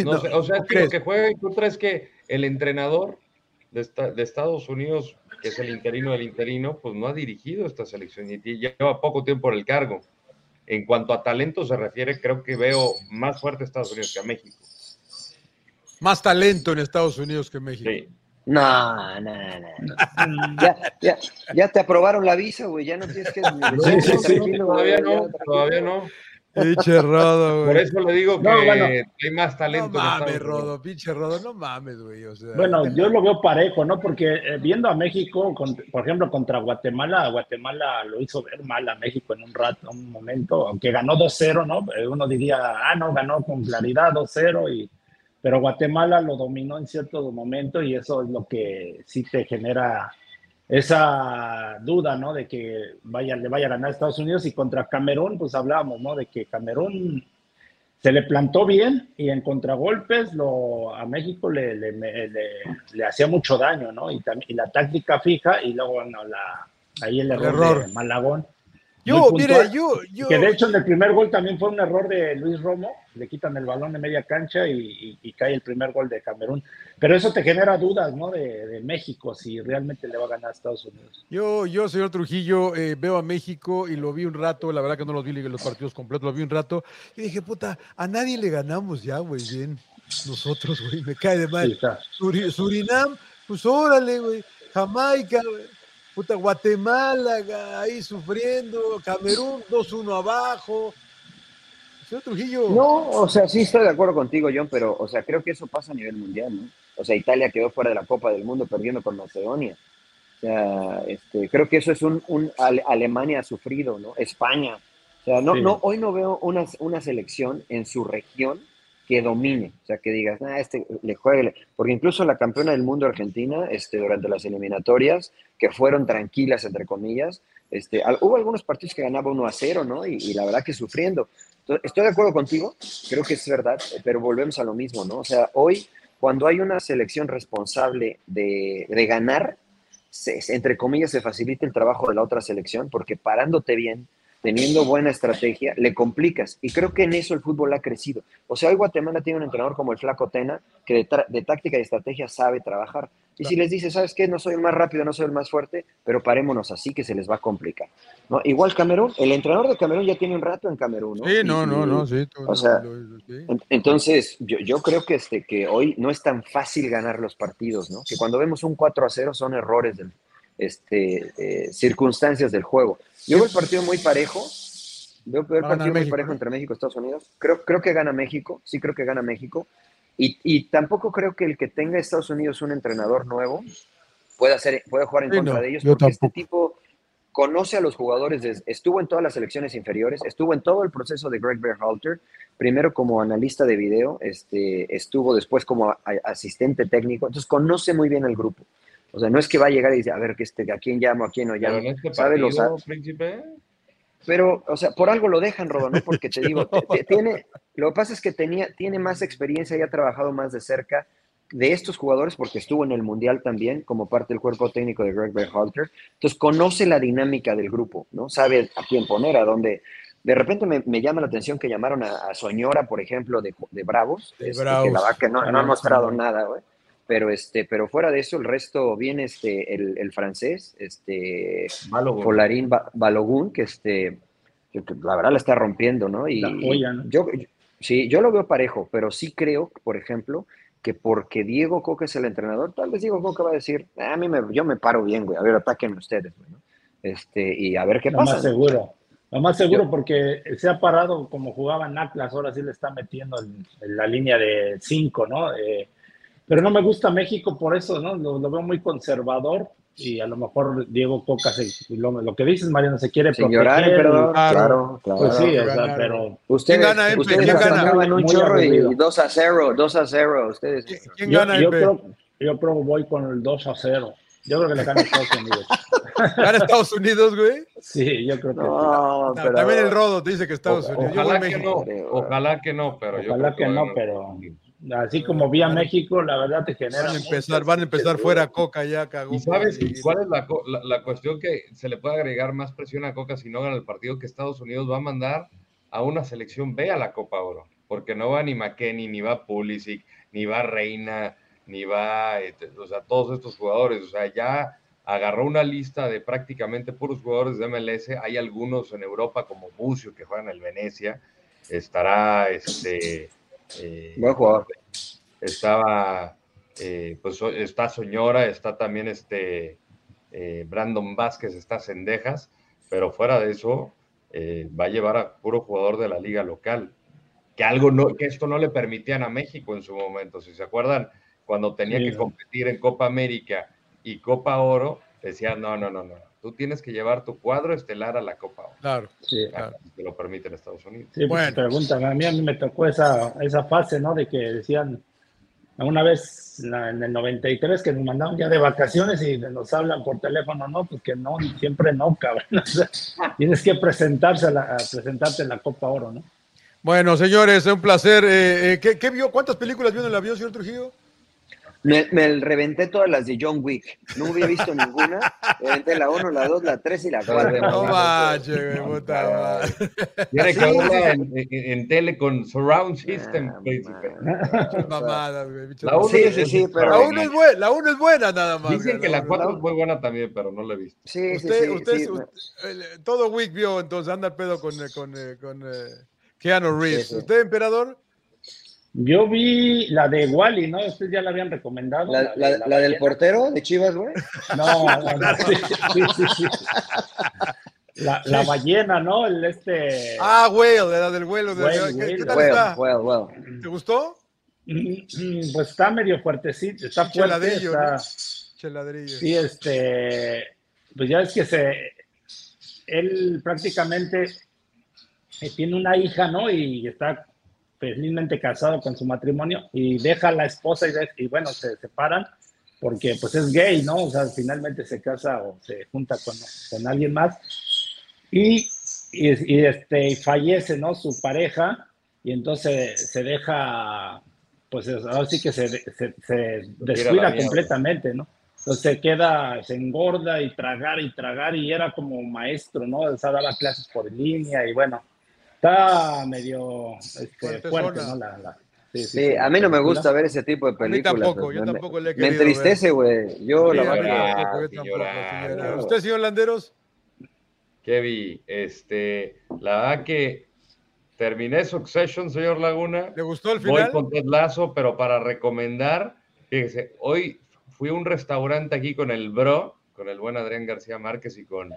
No, sé. O sea, que lo que juega y tú traes que el entrenador de, de Estados Unidos que es el interino del interino, pues no ha dirigido esta selección y lleva poco tiempo en el cargo. En cuanto a talento se refiere, creo que veo más fuerte a Estados Unidos que a México. Más talento en Estados Unidos que México. Sí. No, no, no. ya, ya, ya, te aprobaron la visa, güey. Ya no tienes que. (laughs) Sí, sí, sí, todavía no, todavía no. Pinche Rodo, güey. Por eso le digo que hay más talento. No mames, Rodo, pinche Rodo, no mames, güey. O sea... Bueno, yo lo veo parejo, ¿no? Porque eh, viendo a México, por ejemplo, contra Guatemala, Guatemala lo hizo ver mal a México en un rato, un momento, aunque ganó 2-0, ¿no? Eh, uno diría, ah, no, ganó con claridad 2-0, y... pero Guatemala lo dominó en cierto momento y eso es lo que sí te genera esa duda, ¿no? De que vaya, le vaya a ganar a Estados Unidos y contra Camerún, pues hablábamos, ¿no? De que Camerún se le plantó bien y en contragolpes lo, a México le, le, le, hacía mucho daño, ¿no? Y, y, la táctica fija y luego, bueno, la, ahí el error, de Malagón. Yo, mire, yo, yo. Que de hecho en el primer gol también fue un error de Luis Romo, le quitan el balón de media cancha y, cae el primer gol de Camerún. Pero eso te genera dudas, ¿no? De, México, si realmente le va a ganar a Estados Unidos. Yo, yo señor Trujillo, eh, veo a México y lo vi un rato, la verdad que no los vi los partidos completos, lo vi un rato, y dije, puta, a nadie le ganamos ya, güey, bien. Nosotros, güey, me cae de mal. Surinam, pues órale, güey. Jamaica, güey Puta, Guatemala ahí sufriendo, Camerún 2-1 abajo. Señor Trujillo. No, o sea, sí estoy de acuerdo contigo, John, pero, o sea, creo que eso pasa a nivel mundial, ¿no? O sea, Italia quedó fuera de la Copa del Mundo perdiendo con Macedonia. O sea, este, creo que eso es un, un Alemania ha sufrido, ¿no? España. O sea, no, no, hoy no veo una, una selección en su región que domine, o sea, que digas, ah, este le juegue, porque incluso la campeona del mundo Argentina, este, durante las eliminatorias, que fueron tranquilas, entre comillas, este, hubo algunos partidos que ganaba 1 a 0, ¿no? Y, la verdad que sufriendo. estoy de acuerdo contigo, creo que es verdad, pero volvemos a lo mismo, ¿no? O sea, hoy, cuando hay una selección responsable de, de ganar, entre comillas, se facilita el trabajo de la otra selección, porque parándote bien, teniendo buena estrategia, le complicas. Y creo que en eso el fútbol ha crecido. O sea, hoy Guatemala tiene un entrenador como el Flaco Tena, que de, táctica y estrategia sabe trabajar. Y si les dice, ¿sabes qué? No soy el más rápido, no soy el más fuerte, pero parémonos así que se les va a complicar. ¿no? Igual Camerún, el entrenador de Camerún ya tiene un rato en Camerún. ¿no? Sí, no, no, no, sí. o sea, entonces yo, yo, creo que, este, que hoy no es tan fácil ganar los partidos, ¿no? Que cuando vemos un 4 a 0 son errores del, este, eh, circunstancias del juego. Yo veo el partido muy parejo. Veo el partido muy parejo entre México y Estados Unidos. Creo, creo que gana México. Sí, creo que gana México. Y, y tampoco creo que el que tenga Estados Unidos un entrenador nuevo pueda, hacer, pueda jugar en contra de ellos. Porque este tipo conoce a los jugadores, estuvo en todas las selecciones inferiores, estuvo en todo el proceso de Greg Berhalter, primero como analista de video, este, estuvo después como asistente técnico, entonces conoce muy bien el grupo. O sea, no es que va a llegar y dice, a ver, que este, ¿a quién llamo, a quién no llamo? Este ¿Sabe los príncipe? Pero, o sea, por algo lo dejan, Rodo, ¿no? Porque te (laughs) digo, tiene, lo que pasa es que tenía, tiene más experiencia y ha trabajado más de cerca de estos jugadores, porque estuvo en el Mundial también como parte del cuerpo técnico de Greg Berhalter. Entonces, conoce la dinámica del grupo, ¿no? Sabe a quién poner, a dónde. De repente me, llama la atención que llamaron a, Soñora, por ejemplo, de, Bravos. De este, Bravos. Que la verdad que no, no ha mostrado nada, güey pero este, pero fuera de eso, el resto viene este, el, francés, este Polarín Balogun, que este, la verdad la está rompiendo, ¿no? Y yo, sí, yo lo veo parejo, pero sí creo, por ejemplo, que porque Diego Coca es el entrenador, tal vez Diego Coca va a decir, ah, a mí me, yo me paro bien, güey, a ver, ataquen ustedes, güey, Este, y a ver qué pasa. Más seguro. Lo más seguro porque se ha parado como jugaban Atlas, ahora sí le está metiendo en, la línea de 5, ¿no? Eh, pero no me gusta México por eso, ¿no? Lo, veo muy conservador y a lo mejor Diego Coca, lo, que dices, Mariano, se quiere proteger. perdón, claro, claro. Pues sí, o sea, pero... Ustedes, ¿Quién gana, ustedes ¿Quién gana? un chorro y 2 a 0, 2 a 0. Ustedes. ¿Quién gana, yo, creo, yo creo que voy con el 2 a 0. Yo creo que le gana Estados Unidos. (laughs) ¿Gana Estados Unidos, güey? Sí, yo creo que no, Pero... También el Rodo te dice que Estados Unidos. Ojalá que no, ojalá que no, pero ojalá que no, pero así como vi a México, la verdad te genera. Van a empezar, van a empezar fuera Coca ya, cagó. ¿Y sabes cuál es la, la, cuestión que se le puede agregar más presión a Coca si no gana el partido? Que Estados Unidos va a mandar a una selección B a la Copa Oro, porque no va ni McKenny, ni va Pulisic, ni va Reina, ni va, este, o sea, todos estos jugadores, o sea, ya agarró una lista de prácticamente puros jugadores de MLS, hay algunos en Europa como Bucio que juegan en el Venecia, estará este eh, Buen jugador. Estaba, eh, pues está Soñora, está también este eh, Brandon Vázquez, está Cendejas, pero fuera de eso, va a llevar a puro jugador de la liga local. Que algo no, que esto no le permitían a México en su momento. Si se acuerdan, cuando tenía que competir en Copa América y Copa Oro, decían, no, no, no, no Tú tienes que llevar tu cuadro estelar a la Copa. Claro. Sí, Que lo permiten Estados Unidos. Sí, pues preguntan. A mí, a mí me tocó esa, esa fase, ¿no? De que decían, una vez en el 93 que nos mandaron ya de vacaciones y nos hablan por teléfono, no, pues que no, siempre no, cabrón. (laughs) tienes que presentarse a, la, presentarte en la Copa Oro, ¿no? Bueno, señores, es un placer. Eh, eh, ¿qué, ¿qué, vio? ¿Cuántas películas vio en el avión, señor Trujillo? Me, reventé todas las de John Wick. No hubiera visto ninguna. Me reventé la 1, la 2, la 3 y la 4. No manches, puta Tiene que verla en, en, tele con Surround System, ah, príncipe. Mamadas, güey. La 1 sí, sí, sí, pero... La 1 es, buena, la uno es buena, nada más. Dicen que la 4 es muy buena también, pero no la he visto. Sí, usted, sí, usted, sí, usted, todo Wick vio, entonces anda el pedo con, con, con, eh, Keanu Reeves. ¿Usted, emperador? Yo vi la de Wally, ¿no? Ustedes ya la habían recomendado. ¿La, la, del portero de Chivas, güey? No, (laughs) sí, sí, sí, La, la, ballena, ¿no? El este. Ah, güey, la del vuelo. De... ¿Qué, ¿Qué, tal está? ¿Te gustó? Mm, pues está medio fuertecito, está fuerte. Cheladrillo, está... Cheladrillo. Sí, este. Pues ya es que se. Él prácticamente eh, tiene una hija, ¿no? Y está felizmente casado con su matrimonio y deja a la esposa y, bueno, se separan porque pues es gay, ¿no? O sea, finalmente se casa o se junta con, con alguien más y, y, este, fallece, ¿no? Su pareja y entonces se deja, pues ahora sí que se, se, se descuida completamente, ¿no? Entonces se queda, se engorda y tragar y tragar y era como maestro, ¿no? O sea, daba clases por línea y bueno, está medio este, fuerte, ¿no? La, sí, sí, a mí no me gusta ver ese tipo de películas. A mí tampoco, yo tampoco le he Me entristece, güey. Yo la verdad. ¿Usted, señor Landeros? Kevin, este, la verdad que terminé Succession, señor Laguna. ¿Le gustó el final? Voy con Ted Lazo, pero para recomendar, fíjese, hoy fui a un restaurante aquí con el Bro, con el buen Adrián García Márquez y con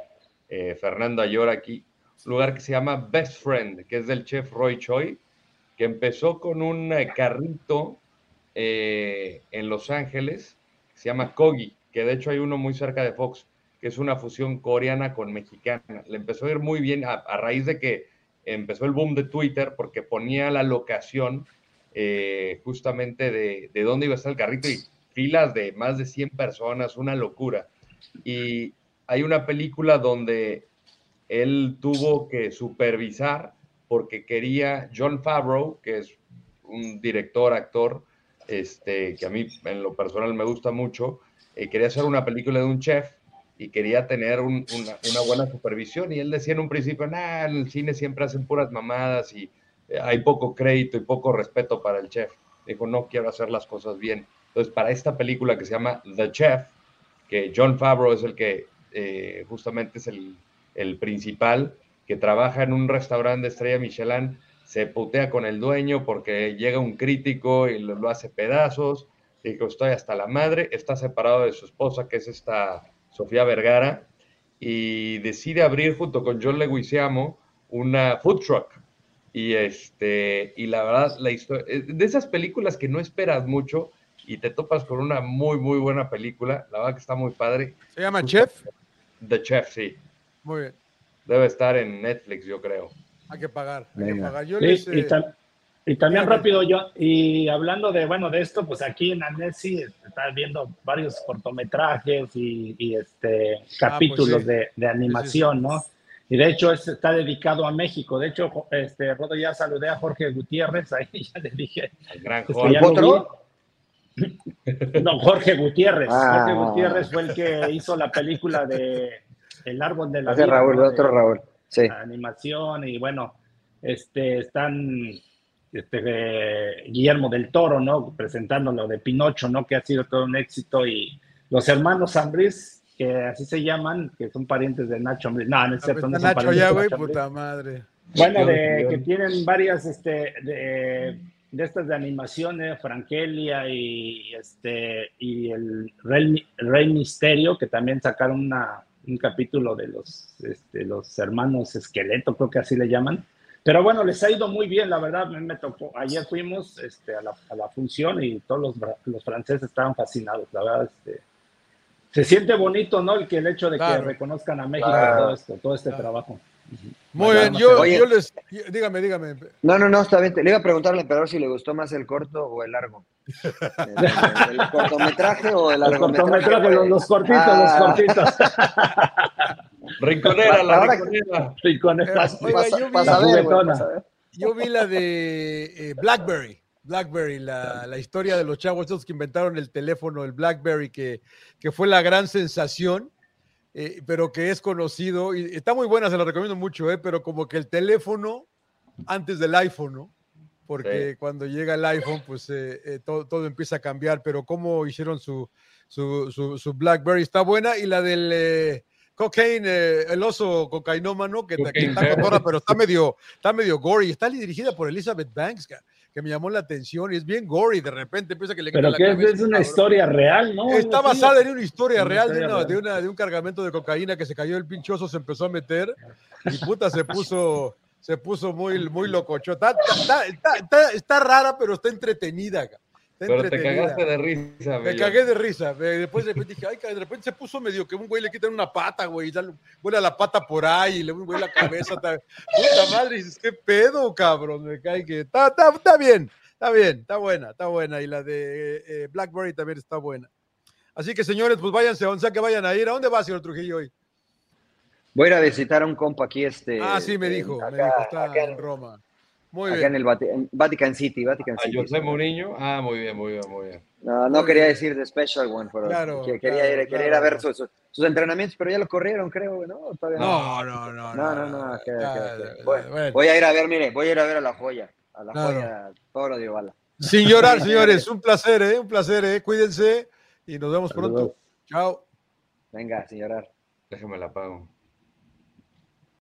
eh, Fernando Ayora aquí lugar que se llama Best Friend, que es del chef Roy Choi, que empezó con un eh, carrito eh, en Los Ángeles, que se llama Kogi, que de hecho hay uno muy cerca de Fox, que es una fusión coreana con mexicana. Le empezó a ir muy bien a, raíz de que empezó el boom de Twitter, porque ponía la locación eh, justamente de, de dónde iba a estar el carrito y filas de más de 100 personas, una locura. Y hay una película donde él tuvo que supervisar porque quería John Favreau, que es un director, actor, este, que a mí en lo personal me gusta mucho, eh, quería hacer una película de un chef y quería tener una, buena supervisión. Y él decía en un principio, nah, en el cine siempre hacen puras mamadas y eh, hay poco crédito y poco respeto para el chef. Dijo, no quiero hacer las cosas bien. Entonces, para esta película que se llama The Chef, que John Favreau es el que eh, justamente es el, el, principal, que trabaja en un restaurante de estrella Michelin, se putea con el dueño porque llega un crítico y lo, lo hace pedazos. Dijo, estoy hasta la madre, está separado de su esposa, que es esta Sofía Vergara, y decide abrir junto con John Leguizamo una food truck. Y, este, y la verdad, la historia, eh, de esas películas que no esperas mucho y te topas con una muy, muy buena película, la verdad que está muy padre. ¿Se llama Chef? The Chef, sí. Muy bien. Debe estar en Netflix, yo creo. Hay que pagar. Hay que pagar. Yo sí, les, y, eh, tam y, también rápido yo, y hablando de, bueno, de esto, pues aquí en Annecy está viendo varios cortometrajes y, y este, capítulos pues sí. de, de, animación, ¿no? Y de hecho es, está dedicado a México. De hecho, este, Rodo, ya saludé a Jorge Gutiérrez, (laughs) ahí ya le dije. El gran este, Jorge. (laughs) No, Jorge Gutiérrez. Ah. Jorge Gutiérrez fue el que hizo la película de El árbol de la Ese vida. Raúl, ¿no? otro Raúl. Sí. animación y bueno, este, están este, eh, Guillermo del Toro, ¿no? Presentando lo de Pinocho, ¿no? Que ha sido todo un éxito y los hermanos Ambris, que así se llaman, que son parientes de Nacho Ambris. No, no es cierto, no está son Nacho parientes ya, de güey, puta madre. Bueno, de, que tienen varias este, de, de estas de animaciones, Frankelia y, este, y el Rey, Rey Misterio, que también sacaron una, un capítulo de los, este, los hermanos Esqueleto, creo que así le llaman. Pero bueno, les ha ido muy bien, la verdad, mí me tocó. Ayer fuimos este, a, la, a la función y todos los, los franceses estaban fascinados, la verdad. Este, se siente bonito, ¿no? El que el hecho de Claro. que reconozcan a México Claro. todo esto, todo este Claro. trabajo. Muy bien, yo, Oye. yo les. Dígame, dígame. No, no, no, está bien. Le iba a preguntar al emperador si le gustó más el corto o el largo. (laughs) ¿El, el cortometraje o el largometraje? cortometrajes, los, los cortitos, Ah. los cortitos. (laughs) Rinconera, la Ahora- rinconera. (laughs) con Eh, oiga, yo vi- pasa a ver, güey, juguetona. pasa a ver. Yo vi la de eh, Blackberry. Blackberry, la, la historia de los chavos estos que inventaron el teléfono, el Blackberry, que, que fue la gran sensación, eh, pero que es conocido. Y está muy buena, se la recomiendo mucho, eh, pero como que el teléfono antes del iPhone, ¿no? Porque Sí. cuando llega el iPhone, pues eh, eh, todo, todo empieza a cambiar, pero cómo hicieron su, su, su, su Blackberry está buena. Y la del eh, Cocaine, eh, el oso cocainómano, que, que está cotorra, pero está medio, está medio gory. Está dirigida por Elizabeth Banks, que me llamó la atención y es bien gory. De repente empieza que le Pero que la es, es una historia real, ¿no? Está basada en una historia Una real, de, historia una- real. de una- de un cargamento de cocaína que se cayó el pinchoso, se empezó a meter y puta se puso, se puso muy, muy lococho. Está, está, está, está- rara, pero está entretenida. ca. Pero te cagaste de risa, Me Bello. cagué de risa. Después de repente dije, ay, de repente se puso medio que un güey le quitan una pata, güey, y sale- vuela la pata por ahí, y le un güey la cabeza. Puta madre, dices, qué pedo, cabrón. Me cae que está, está, está bien, está bien, está buena, está buena. Y la de eh, Blackberry también está buena. Así que, señores, pues váyanse a donde sea que vayan a ir. ¿A dónde va, señor Trujillo, hoy? Voy a ir a visitar a un compa aquí. Este, ah, sí, me dijo, me dijo, está acá en en- Roma. Muy Acá bien. en el Vati- en Vatican City, Vatican A City. José Mourinho. Ah, muy bien, muy bien, muy bien. No, no Muy quería bien. decir de Special One, pero Claro, que- quería, claro, ir, quería ir a ver su- su- sus entrenamientos, pero ya lo corrieron, creo, ¿no? Todavía No, no, no. No, no, no. Ah. Voy a ir a ver, mire, voy a ir a ver a la joya. A la Claro. joya, todo lo de Obala. Sin llorar, (laughs) señores. Un placer, ¿eh? Un placer, ¿eh? Cuídense y nos vemos Saludos. pronto. Chao. Venga, sin llorar. Déjame la pago.